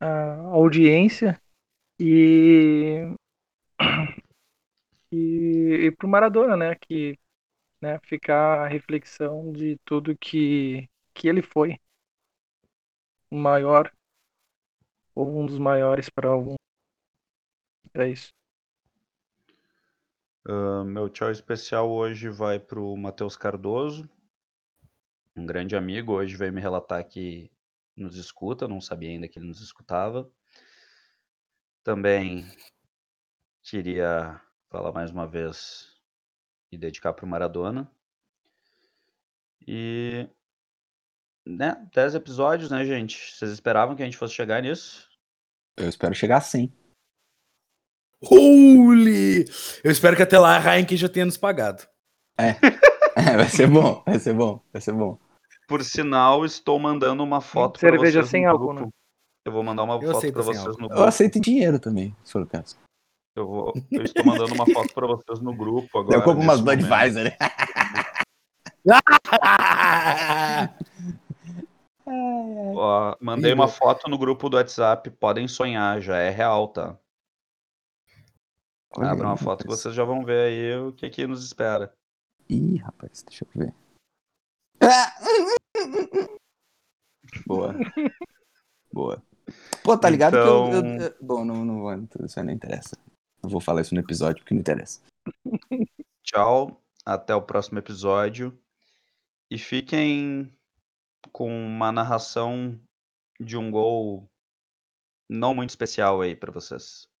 a audiência e, e, e pro Maradona, né, que né, ficar a reflexão de tudo que, que ele foi. O maior ou um dos maiores para algum. É isso. Ah, meu tchau especial hoje vai pro Matheus Cardoso, um grande amigo. Hoje veio me relatar que nos escuta, não sabia ainda que ele nos escutava. Também queria falar mais uma vez e dedicar pro Maradona. E, né, 10 episódios, né, gente? Vocês esperavam que a gente fosse chegar nisso? Eu espero chegar 100. Holy! Eu espero que até lá a Heineken já tenha nos pagado. É, vai ser bom, vai ser bom, vai ser bom. Por sinal, estou mandando uma foto para Cerveja vocês sem no álcool, grupo. né? Eu vou mandar uma Eu foto aceito para sem vocês álcool. no Eu grupo. aceito em dinheiro também, se for o caso. Eu, vou, eu estou mandando uma foto para vocês no grupo agora. eu compro umas. Budweiser, né? Ó, mandei uma foto no grupo do WhatsApp. Podem sonhar, já é real, tá? Aí, uma foto que vocês já vão ver aí o que, que nos espera. Ih, rapaz, deixa eu ver. Boa. Boa. Pô, tá ligado que eu, eu- Então- eu- Bom, não, não vou. Isso aí não interessa. Não vou falar isso no episódio porque não interessa. Tchau, até o próximo episódio. E fiquem com uma narração de um gol não muito especial aí para vocês.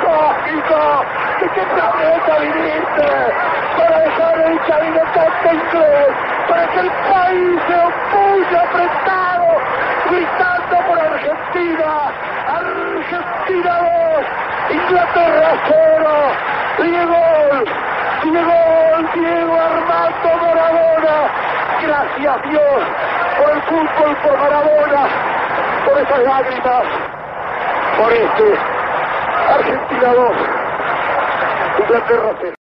ilógico. ¿De qué planeta viniste? Para dejar el chavinetante inglés, para que el país se opulle apretado, gritando por Argentina. Argentina 2, Inglaterra 0. Diego, Diego, Diego Armando Maradona. Gracias Dios por el fútbol, por Maradona, por esas lágrimas, por este Argentina 2, Inglaterra 0.